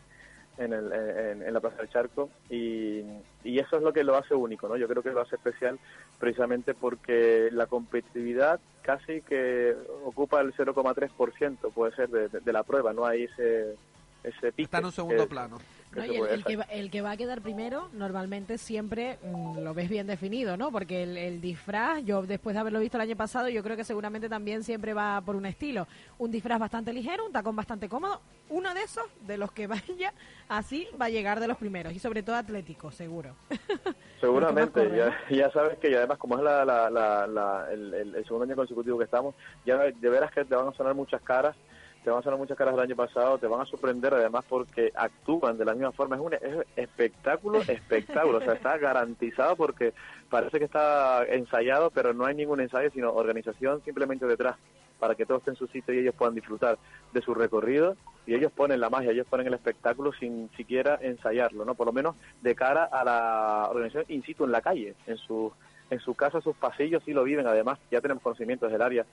en, el, en, en la Plaza del Charco y, y eso es lo que lo hace único, ¿no? Yo creo que lo hace especial precisamente porque la competitividad casi que ocupa el 0,3% puede ser de, de- de la prueba, no hay ese ese pique. Está en un segundo que- plano. Que No, y el, que va, el que va a quedar primero normalmente siempre mm, lo ves bien definido, ¿no? Porque el, el disfraz, yo después de haberlo visto el año pasado, yo creo que seguramente también siempre va por un estilo. Un disfraz bastante ligero, un tacón bastante cómodo. Uno de esos, de los que vaya, así va a llegar de los primeros. Y sobre todo atlético, seguro. Seguramente, ya, ya sabes que y además como es la, la- el segundo año consecutivo que estamos, ya de veras que te van a sonar muchas caras, te van a sonar muchas caras del año pasado, te van a sorprender además porque actúan de la misma forma, es un es espectáculo, espectáculo, o sea, está garantizado porque parece que está ensayado, pero no hay ningún ensayo, sino organización simplemente detrás para que todo esté en su sitio y ellos puedan disfrutar de su recorrido. Y ellos ponen la magia, ellos ponen el espectáculo sin siquiera ensayarlo, ¿no? Por lo menos de cara a la organización in situ en la calle, en su en su casa, sus pasillos sí lo viven, además ya tenemos conocimientos del área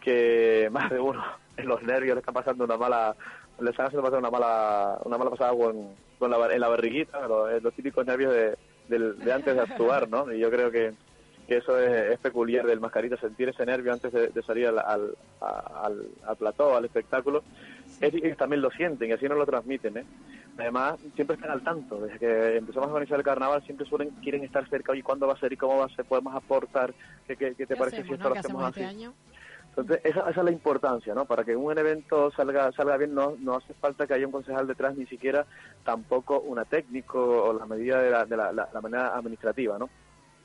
que más de uno en los nervios le están pasando una mala le están haciendo pasar una mala una mala pasada con, con la, en la barriguita, los, los típicos nervios de, del- de antes de actuar, ¿no? Y yo creo que que eso es, es peculiar del mascarita, sentir ese nervio antes de, de salir al, al, al, al plató, al espectáculo. Es- Ellos también lo sienten y así nos lo transmiten. ¿eh? Además, siempre están al tanto. Desde que empezamos a organizar el carnaval, siempre suelen quieren estar cerca. Oye, ¿cuándo va a ser y cómo va a ser? ¿Podemos aportar? ¿Qué, qué, qué te ¿Qué parece hacemos, si esto no? lo ¿Qué hacemos hacemos así? este año? Entonces, esa, esa es la importancia, ¿no? Para que un evento salga salga bien, no, no hace falta que haya un concejal detrás, ni siquiera tampoco una técnico o la medida de la, de la, la- la manera administrativa, ¿no?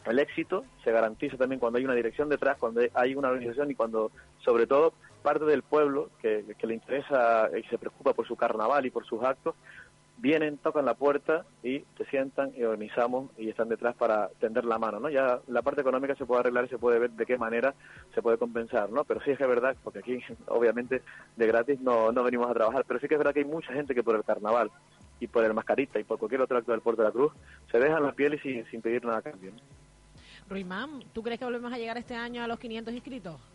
El éxito se garantiza también cuando hay una dirección detrás, cuando hay una organización y cuando, sobre todo, parte del pueblo que, que le interesa y se preocupa por su carnaval y por sus actos, vienen, tocan la puerta y se sientan y organizamos y están detrás para tender la mano, ¿no? Ya la parte económica se puede arreglar y se puede ver de qué manera se puede compensar, ¿no? Pero sí es que es verdad, porque aquí obviamente de gratis no, no venimos a trabajar, pero sí que es verdad que hay mucha gente que por el carnaval y por el mascarita y por cualquier otro acto del Puerto de la Cruz se dejan la piel y sin, sin pedir nada a cambio, ¿no? Ruimán, ¿tú crees que volvemos a llegar este año a los 500 inscritos?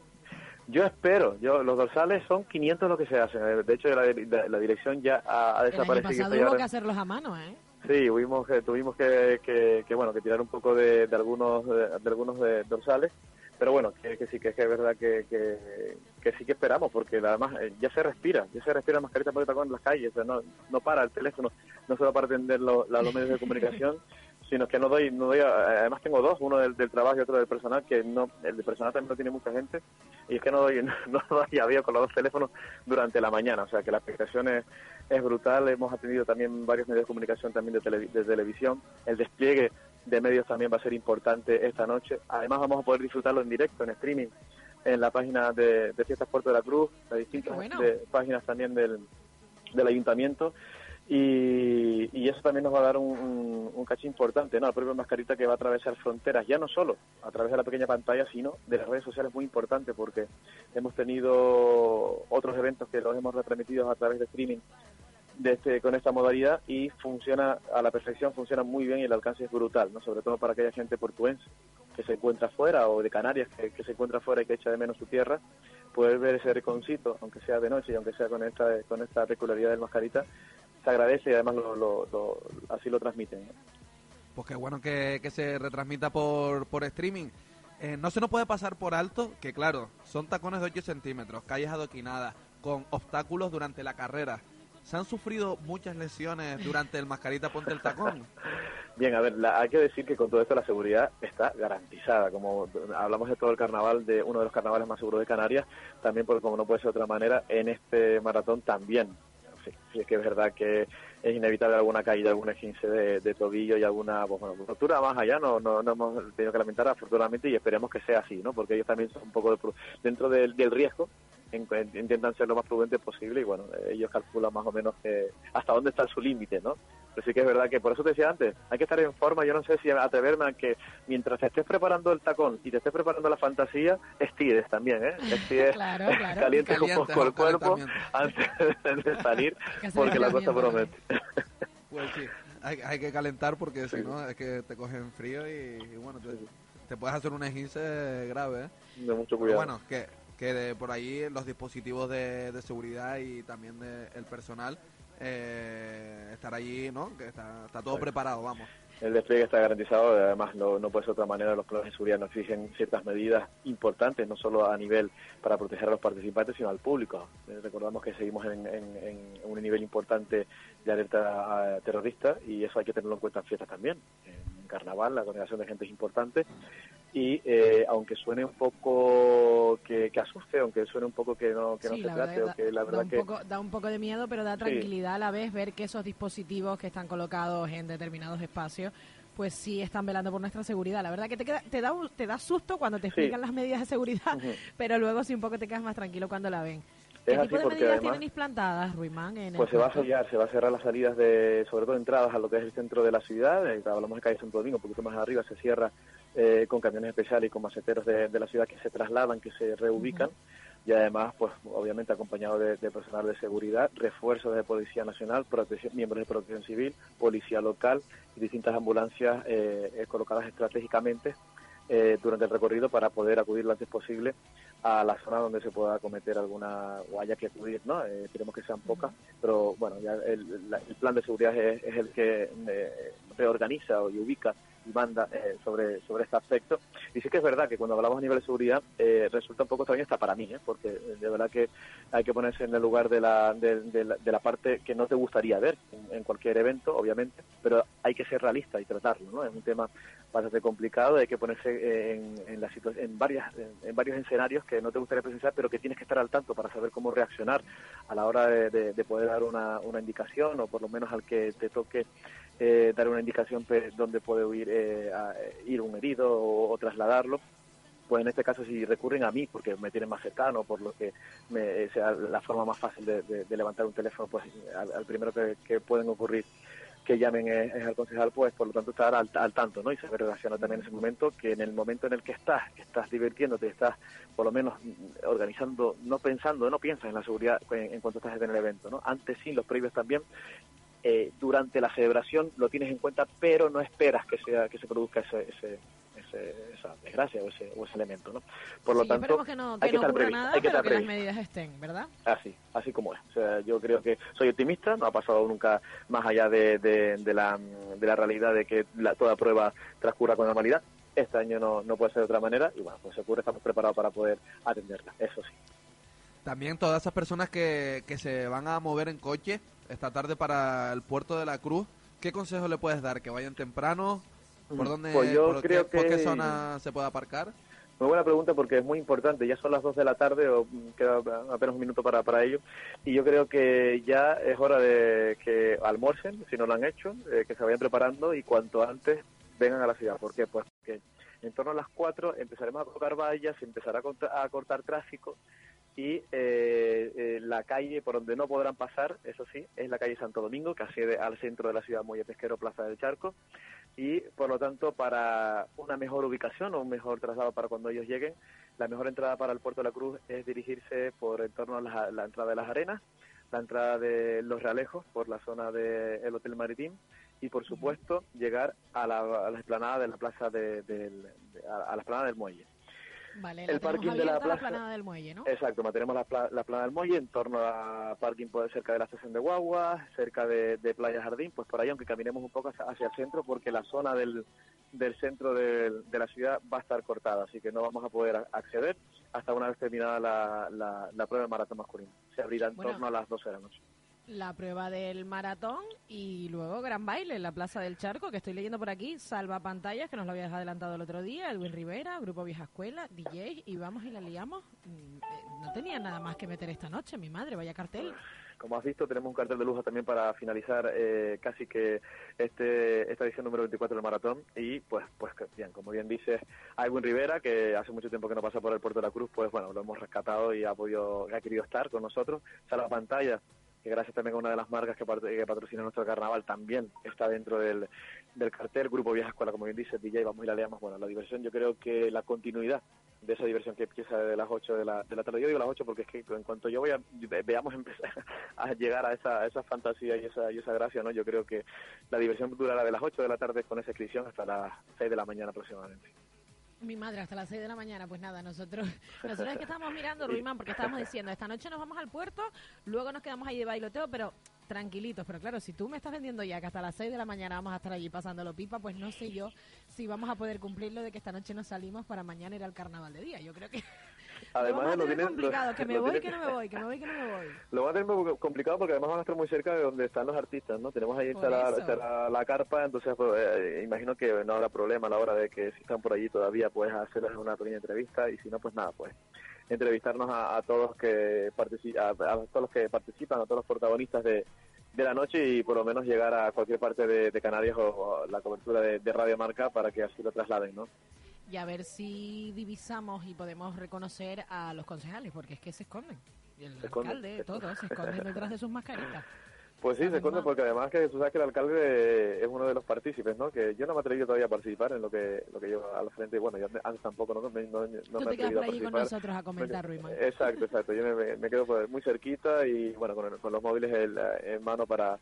Yo espero, yo los dorsales son 500 lo que se hacen, eh, de hecho la, la- la dirección ya ha, ha El año desaparecido. pasado hubo que hacerlos a mano, ¿eh? Sí, tuvimos que, tuvimos que, que- que, bueno que tirar un poco de, de algunos de, de algunos de- dorsales, pero bueno que, que sí que es que es verdad que, que, sí que esperamos porque además eh, ya se respira, ya se respira mascarita por tacón en las calles, o sea, no, no para el teléfono, no solo para atender lo- la- los medios de comunicación, sino que no doy, no doy, eh, además tengo dos, uno del, del trabajo y otro del personal, que no, el del personal también no tiene mucha gente, y es que no doy, no, doy avión con los dos teléfonos durante la mañana, o sea que la expectación es, es brutal, hemos atendido también varios medios de comunicación también de, tele- de televisión, el despliegue de medios también va a ser importante esta noche, además vamos a poder disfrutarlo en directo, en streaming, en la página de, de Fiestas Puerto de la Cruz, las distintas bueno. de- páginas también del, del ayuntamiento, y, eso también nos va a dar un, un, un caché importante, ¿no? La propia mascarita que va a atravesar fronteras, ya no solo a través de la pequeña pantalla, sino de las redes sociales muy importante porque hemos tenido otros eventos que los hemos retransmitido a través de streaming de este, con esta modalidad y funciona a la perfección, funciona muy bien y el alcance es brutal, ¿no? Sobre todo para aquella gente portuense que se encuentra fuera o de Canarias que, se encuentra fuera y que echa de menos su tierra, poder ver ese rinconcito, aunque sea de noche y aunque sea con esta, con esta peculiaridad del mascarita, se agradece y además lo, lo- lo- así lo transmiten. Pues qué bueno que, que se retransmita por, por streaming. Eh, no se nos puede pasar por alto que, claro, son tacones de 8 centímetros, calles adoquinadas, con obstáculos durante la carrera. ¿Se han sufrido muchas lesiones durante el mascarita Ponte el Tacón? Bien, a ver, la- hay que decir que con todo esto la seguridad está garantizada. Como hablamos de todo el carnaval, de uno de los carnavales más seguros de Canarias, también, porque como no puede ser de otra manera, en este maratón también. Sí, sí es que es verdad que es inevitable alguna caída, alguna 15 de, tobillo y alguna pues, rotura más allá. No, no, no hemos tenido que lamentar, afortunadamente, y esperemos que sea así, ¿no? Porque ellos también son un poco de dentro del riesgo. En- en- intentan ser lo más prudentes posible y bueno, ellos calculan más o menos que hasta dónde está su límite, ¿no? Pero sí que es verdad que por eso te decía antes, hay que estar en forma. Yo no sé si atreverme a que mientras te estés preparando el tacón y te estés preparando la fantasía, estires también, ¿eh? Estires, Claro, claro. calientes un Calientes, poco el un cuerpo antes de salir, porque la cosa promete. Pues sí, hay, hay que calentar porque si no es que te cogen frío y, y bueno, te, te puedes hacer un esguince grave. ¿eh? De mucho Pero cuidado. bueno, que, que de por ahí los dispositivos de, de seguridad y también de- el personal eh, estar allí, ¿no? Que está, está todo preparado, vamos. El despliegue está garantizado, además no, no puede ser de otra manera, los planes de seguridad nos exigen ciertas medidas importantes, no solo a nivel para proteger a los participantes, sino al público. Eh, recordamos que seguimos en, en- un nivel importante de alerta eh, terrorista y eso hay que tenerlo en cuenta en fiestas también. En carnaval la congregación de gente es importante y eh, aunque suene un poco que, que asuste, aunque suene un poco que no, que no se verdad trate o da- que la da, verdad un que... poco, da un poco de miedo, pero da Sí. tranquilidad a la vez ver que esos dispositivos que están colocados en determinados espacios pues sí están velando por nuestra seguridad. La verdad que te, queda, te, da, te da susto cuando te Sí. explican las medidas de seguridad, pero luego sí un poco te quedas más tranquilo cuando la ven. ¿Qué Es tipo de medidas además- tienen implantadas, Ruimán? En el Pues se va a sellar, se va a cerrar las salidas de, sobre todo entradas a lo que es el centro de la ciudad, eh, hablamos de calle Santo Domingo, un poquito más arriba se cierra eh, con camiones especiales y con maceteros de, de la ciudad que se trasladan, que se reubican. Y además, pues obviamente acompañado de, de personal de seguridad, refuerzos de Policía Nacional, protección- miembros de Protección Civil, Policía Local y distintas ambulancias eh, eh, colocadas estratégicamente eh, durante el recorrido para poder acudir lo antes posible a la zona donde se pueda cometer alguna o haya que acudir, ¿no? Eh, esperemos que sean pocas, pero bueno, ya el, la- el plan de seguridad es, es el que eh, reorganiza y ubica y manda eh, sobre, sobre este aspecto. Y sí que es verdad que cuando hablamos a nivel de seguridad eh, resulta un poco extraño hasta para mí, ¿eh? porque de verdad que hay que ponerse en el lugar de la, de, de la, de la parte que no te gustaría ver en, cualquier evento, obviamente, pero hay que ser realista y tratarlo, ¿no? Es un tema bastante complicado, hay que ponerse eh, en, en, la en, varias, en, en varios escenarios que no te gustaría presenciar, pero que tienes que estar al tanto para saber cómo reaccionar a la hora de, de- de poder dar una, una indicación o por lo menos al que te toque eh, dar una indicación pe- donde puede huir, eh, a- ir un herido o, o trasladarlo. Pues en este caso si recurren a mí porque me tienen más cercano, por lo que me, eh, sea la forma más fácil de, de- levantar un teléfono, pues al, primero que, pueden ocurrir que llamen es, al concejal, pues por lo tanto estar al, al tanto, ¿no? Y saber reaccionar también en ese momento, que en el momento en el que estás, que estás divirtiéndote, estás por lo menos organizando, no pensando, no piensas en la seguridad en, en cuanto estás en el evento, ¿no? Antes sí, los previos también, eh, durante la celebración lo tienes en cuenta, pero no esperas que sea que se produzca ese, ese, ese- esa desgracia o ese, o ese elemento, ¿no? Por lo Sí, tanto, esperemos que no, hay que estar previsto, nada, hay que estar que las previsto. medidas estén, ¿verdad? Así, así como es. O sea, yo creo que soy optimista, no ha pasado nunca más allá de, de, de la, de la realidad de que la, toda prueba transcurra con normalidad. Este año no, no puede ser de otra manera y bueno, pues se ocurre, estamos preparados para poder atenderla, eso sí. También todas esas personas que, que se van a mover en coche esta tarde para el puerto de la Cruz, ¿qué consejo le puedes dar? ¿Que vayan temprano? ¿Por Mm, dónde, pues yo por, creo qué, por qué que- zona se puede aparcar? Muy buena pregunta porque es muy importante. Ya son las 2 de la tarde o mm, queda apenas un minuto para, para ello. Y yo creo que ya es hora de que almuercen, si no lo han hecho, eh, que se vayan preparando y cuanto antes vengan a la ciudad. ¿Por qué? Pues porque en torno a las 4 empezaremos a colocar vallas, se empezará a cortar tráfico y eh, eh, la calle por donde no podrán pasar, eso sí, es la calle Santo Domingo, que accede al centro de la ciudad, Muelle Pesquero, Plaza del Charco, y por lo tanto para una mejor ubicación o un mejor traslado para cuando ellos lleguen, la mejor entrada para el Puerto de la Cruz es dirigirse por en torno a la, la entrada de las arenas, la entrada de los Realejos por la zona del Hotel Maritim y por supuesto llegar a la, a la explanada de la plaza de, de- a, a la explanada del muelle. Vale, El la parking de la plaza- planada del muelle, ¿no? Exacto, mantenemos la, pla- la plana del muelle en torno a parking pues, cerca de la estación de Guagua, cerca de, de Playa Jardín, pues por ahí, aunque caminemos un poco hacia, hacia el centro, porque la zona del, del centro de la ciudad va a estar cortada, así que no vamos a poder acceder hasta una vez terminada la, la, la prueba del maratón masculino. Se abrirá en Bueno. torno a las 12 de la noche. La prueba del maratón y luego gran baile en la Plaza del Charco, que estoy leyendo por aquí, salva pantallas, que nos lo habías adelantado el otro día, Edwin Rivera, Grupo Vieja Escuela, DJ, y vamos y la liamos. Mm, eh, No tenía nada más que meter esta noche, mi madre, vaya cartel. Como has visto, tenemos un cartel de lujo también para finalizar eh, casi que este esta edición número 24 del maratón. Y pues, pues bien, como bien dices, Edwin Rivera, que hace mucho tiempo que no pasa por el Puerto de la Cruz, pues bueno, lo hemos rescatado y ha podido, ha querido estar con nosotros. Sale a pantalla, que gracias también a una de las marcas que, patrocina nuestro carnaval, también está dentro del, del cartel. Grupo Vieja Escuela, como bien dice, DJ, vamos y la leamos. Bueno, la diversión, yo creo que la continuidad de esa diversión que empieza desde las 8 de la, de la tarde. Yo digo las 8 porque es que en cuanto yo voy a, ve- veamos empezar a llegar a esa, a esa fantasía y esa, y esa gracia, ¿no? Yo creo que la diversión durará de las 8 de la tarde con esa inscripción hasta las 6 de la mañana aproximadamente. Mi madre, hasta las 6 de la mañana, pues nada, nosotros nosotros es que estábamos mirando, Ruimán, porque estábamos diciendo, esta noche nos vamos al puerto, luego nos quedamos ahí de bailoteo, pero tranquilitos. Pero claro, si tú me estás vendiendo ya que hasta las 6 de la mañana vamos a estar allí pasándolo pipa, pues no sé yo si vamos a poder cumplir lo de que esta noche nos salimos para mañana ir al carnaval de día. Yo creo que Además, vamos a lo tienen- complicado, lo- que me lo voy, tienen- que no me voy, que me voy, que no me voy. Lo va a tener muy complicado porque además van a estar muy cerca de donde están los artistas, ¿no? Tenemos ahí instalada, la carpa, entonces pues, eh, imagino que no habrá problema a la hora de que si están por allí todavía pues hacerles una pequeña entrevista y si no pues nada, pues entrevistarnos a, a todos que a, a todos los que participan, a todos los protagonistas de, de la noche y por lo menos llegar a cualquier parte de, de Canarias o, o la cobertura de, de Radio Marca para que así lo trasladen, ¿no? Y a ver si divisamos y podemos reconocer a los concejales, porque es que se esconden. Y el Se esconden, alcalde, todos se esconden detrás de sus mascaritas. Pues sí, se esconde porque además que tú sabes que el alcalde es uno de los partícipes, ¿no? Que yo no me he atrevido todavía a participar en lo que lo que llevo al frente. Bueno, yo antes tampoco, ¿no? Me- no, no Tú me te quedas por allí con nosotros a comentar, Me- Ruimán. Exacto, exacto. Yo me, me quedo muy cerquita y bueno, con, con los móviles en, en mano para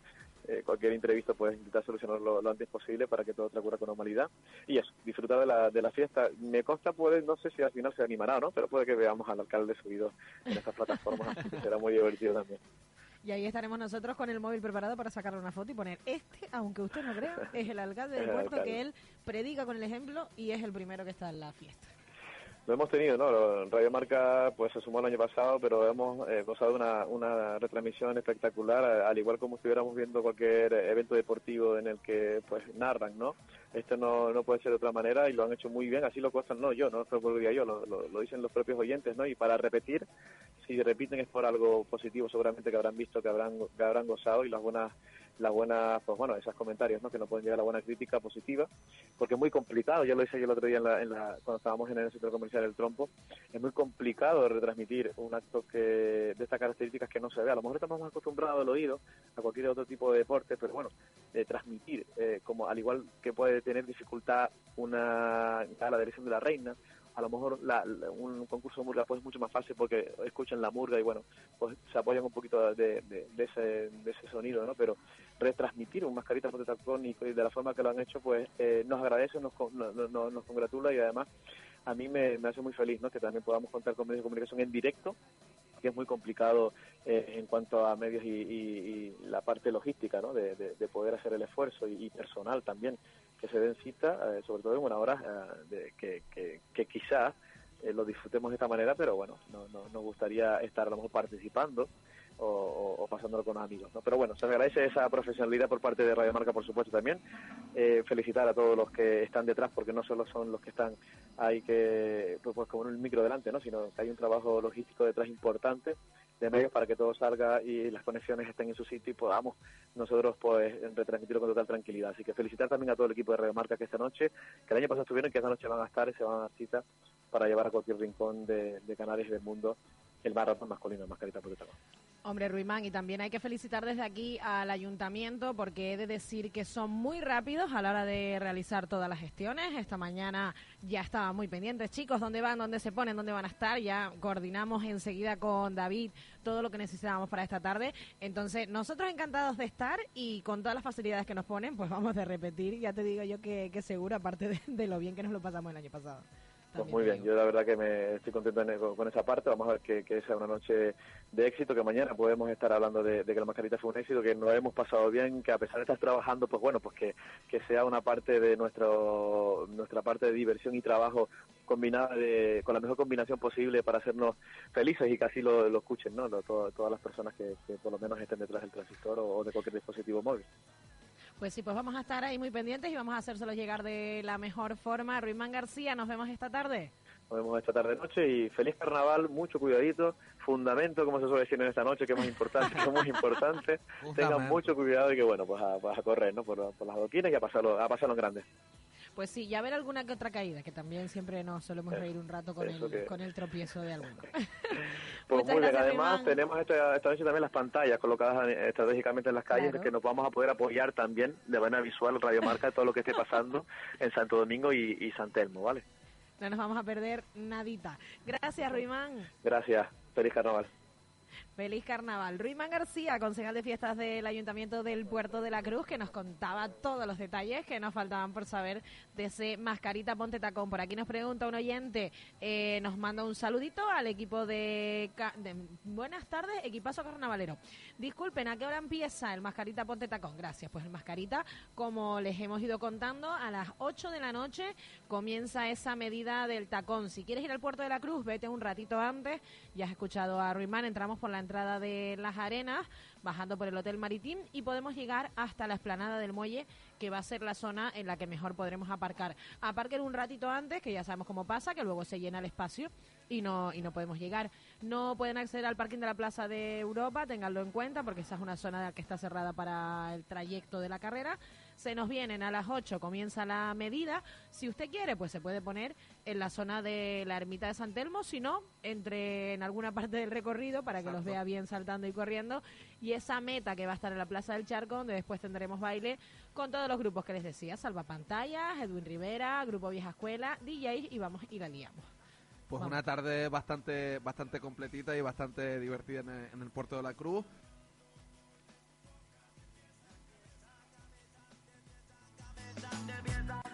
eh, cualquier imprevisto, pues intentar solucionarlo lo antes posible para que todo transcurra con normalidad. Y eso, disfrutar de la, de la fiesta. Me consta, puede, no sé si al final se animará o no, pero puede que veamos al alcalde subido en estas plataformas, así que será muy divertido también. Y ahí estaremos nosotros con el móvil preparado para sacarle una foto y poner, este, aunque usted no crea, es el alcalde del puerto que él predica con el ejemplo y es el primero que está en la fiesta. Lo hemos tenido, ¿no? Radio Marca pues se sumó el año pasado, pero hemos eh, gozado una, una retransmisión espectacular, al igual como estuviéramos viendo cualquier evento deportivo en el que pues narran, ¿no? Esto no, no puede ser de otra manera y lo han hecho muy bien, así lo cuestan, no yo, no lo yo, lo, lo- lo dicen los propios oyentes, ¿no? Y para repetir, si repiten es por algo positivo seguramente que habrán visto, que habrán, que habrán gozado y las buenas las buenas, pues bueno, esos comentarios, ¿no? Que nos pueden llegar a la buena crítica positiva, porque es muy complicado, ya lo hice yo el otro día en la, en la- cuando estábamos en el centro comercial El Trompo, es muy complicado retransmitir un acto que de estas características que no se ve. A lo mejor estamos más acostumbrados al oído a cualquier otro tipo de deporte, pero bueno, transmitir, eh, como al igual que puede tener dificultad una gala de elección de la reina, a lo mejor la- un concurso de murga pues es mucho más fácil porque escuchan la murga y bueno, pues se apoyan un poquito de, de- ese, de ese sonido, ¿no? Pero retransmitir un mascarita tacón y y de la forma que lo han hecho, pues eh, nos agradece, nos, no- no- no- nos congratula y además a mí me, hace muy feliz, ¿no? Que también podamos contar con medios de comunicación en directo que es muy complicado eh, en cuanto a medios y, y- la parte logística, ¿no? De, de- de poder hacer el esfuerzo y personal también, que se den cita, eh, sobre todo en una hora eh, de, que, que, que quizás eh, lo disfrutemos de esta manera, pero bueno, no, no- nos gustaría estar a lo mejor participando o, pasándolo con amigos, ¿no? Pero bueno, se agradece esa profesionalidad por parte de Radio Marca, por supuesto, también. Eh, felicitar a todos los que están detrás, porque no solo son los que están ahí que, pues, pues en el micro delante, ¿no? Sino que hay un trabajo logístico detrás importante de medios para que todo salga y las conexiones estén en su sitio y podamos nosotros pues retransmitirlo con total tranquilidad. Así que felicitar también a todo el equipo de Radio Marca que esta noche, que el año pasado estuvieron que esta noche van a estar y se van a dar cita para llevar a cualquier rincón de, de Canarias y del mundo el maratón masculino, el mascarita por tacón. Hombre, Ruimán, y también hay que felicitar desde aquí al ayuntamiento porque he de decir que son muy rápidos a la hora de realizar todas las gestiones. Esta mañana ya estaba muy pendientes, chicos, dónde van, dónde se ponen, dónde van a estar. Ya coordinamos enseguida con David todo lo que necesitábamos para esta tarde. Entonces, nosotros encantados de estar y con todas las facilidades que nos ponen, pues vamos a repetir. Ya te digo yo que, que seguro, aparte de lo bien que nos lo pasamos el año pasado. Pues muy bien, yo la verdad que me estoy contento en- con, con esa parte. Vamos a ver que, que sea una noche de éxito, que mañana podemos estar hablando de, de que la mascarita fue un éxito, que nos hemos pasado bien, que a pesar de estar trabajando, pues bueno, pues que, que sea una parte de nuestro nuestra parte de diversión y trabajo combinada de, con la mejor combinación posible para hacernos felices y que así lo, lo escuchen, ¿no? Lo- to- todas las personas que, que por lo menos estén detrás del transistor o, o de cualquier dispositivo móvil. Pues sí, pues vamos a estar ahí muy pendientes y vamos a hacérselos llegar de la mejor forma. Ruimán García, nos vemos esta tarde. Nos vemos esta tarde noche y feliz carnaval, mucho cuidadito, fundamento, como se suele decir en esta noche, que es más importante, que es muy importante. Tengan mucho cuidado y que bueno, pues a, pues a correr, ¿no? Por, por las adoquines y a pasarlo, a pasarlo en grande. Pues sí, ya ver alguna que otra caída, que también siempre nos solemos reír un rato con, el, que- con el tropiezo de alguno. Pues muy bien, además Iván. tenemos esta, esta noche también las pantallas colocadas eh, estratégicamente en las calles, Claro. que nos vamos a poder apoyar también de manera visual, radiomarca, todo lo que esté pasando en Santo Domingo y, y San Telmo, ¿vale? No nos vamos a perder nadita. Gracias, Ruimán. Gracias, feliz carnaval. Feliz carnaval. Ruimán García, concejal de fiestas del Ayuntamiento del Puerto de la Cruz, que nos contaba todos los detalles que nos faltaban por saber de ese mascarita Ponte Tacón. Por aquí nos pregunta un oyente, eh, nos manda un saludito al equipo de, Buenas tardes, equipazo carnavalero. Disculpen, ¿a qué hora empieza el mascarita Ponte Tacón? Gracias. Pues el mascarita, como les hemos ido contando, a las 8 de la noche comienza esa medida del tacón. Si quieres ir al Puerto de la Cruz, vete un ratito antes. Ya has escuchado a Ruimán, entramos por la entrada de las arenas, bajando por el Hotel Maritim y podemos llegar hasta la esplanada del muelle, que va a ser la zona en la que mejor podremos aparcar. Aparquen un ratito antes, que ya sabemos cómo pasa, que luego se llena el espacio y no, y no podemos llegar. No pueden acceder al parking de la Plaza de Europa, ténganlo en cuenta, porque esa es una zona que está cerrada para el trayecto de la carrera. Se nos vienen a las 8, comienza la medida. Si usted quiere, pues se puede poner en la zona de la ermita de San Telmo, si no, entre en alguna parte del recorrido para que los vea bien saltando y corriendo. Y esa meta que va a estar en la Plaza del Charco, donde después tendremos baile con todos los grupos que les decía, Salvapantallas, Edwin Rivera, Grupo Vieja Escuela, DJs y vamos y la liamos. Pues Vamos. una tarde bastante bastante completita y bastante divertida en el, en el Puerto de la Cruz. piensa, te piensa.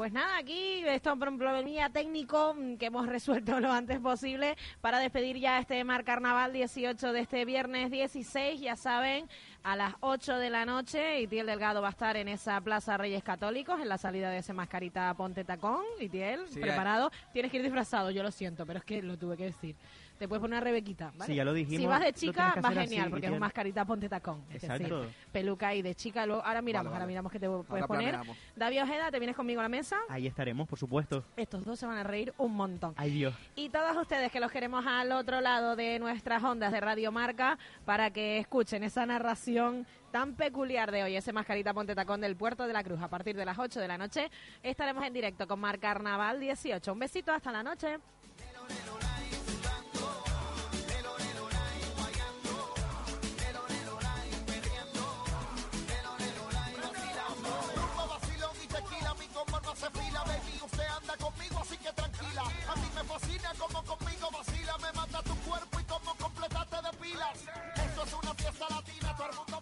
Pues nada, aquí esto es un problemilla técnico mm, que hemos resuelto lo antes posible para despedir ya este Mar Carnaval 18 de este viernes 16. Ya saben, a las 8 de la noche. Itiel Delgado va a estar en esa Plaza Reyes Católicos, en la salida de ese mascarita Ponte Tacón. Itiel, Sí, preparado. Tienes que ir disfrazado, yo lo siento, pero es que lo tuve que decir. Te puedes poner una rebequita, ¿vale? Sí, ya lo dijimos, Si vas de lo chica, tienes que va hacer genial, así, porque es un mascarita Ponte Tacón. Es Exacto. decir, peluca y de chica. Luego, ahora miramos, Vale, ahora miramos que te puedes Ahora poner. planeamos. David Ojeda, ¿te vienes conmigo a la mesa? Ahí estaremos, por supuesto. Estos dos se van a reír un montón. Ay, Dios. Y todos ustedes que los queremos al otro lado de nuestras ondas de Radio Marca para que escuchen esa narración tan peculiar de hoy, ese mascarita Ponte Tacón del Puerto de la Cruz. A partir de las 8 de la noche estaremos en directo con Mar Carnaval 18. Un besito, hasta la noche. me fascina como conmigo vacila, me mata tu cuerpo y como completaste de pilas. Esto es una fiesta latina, todo el mundo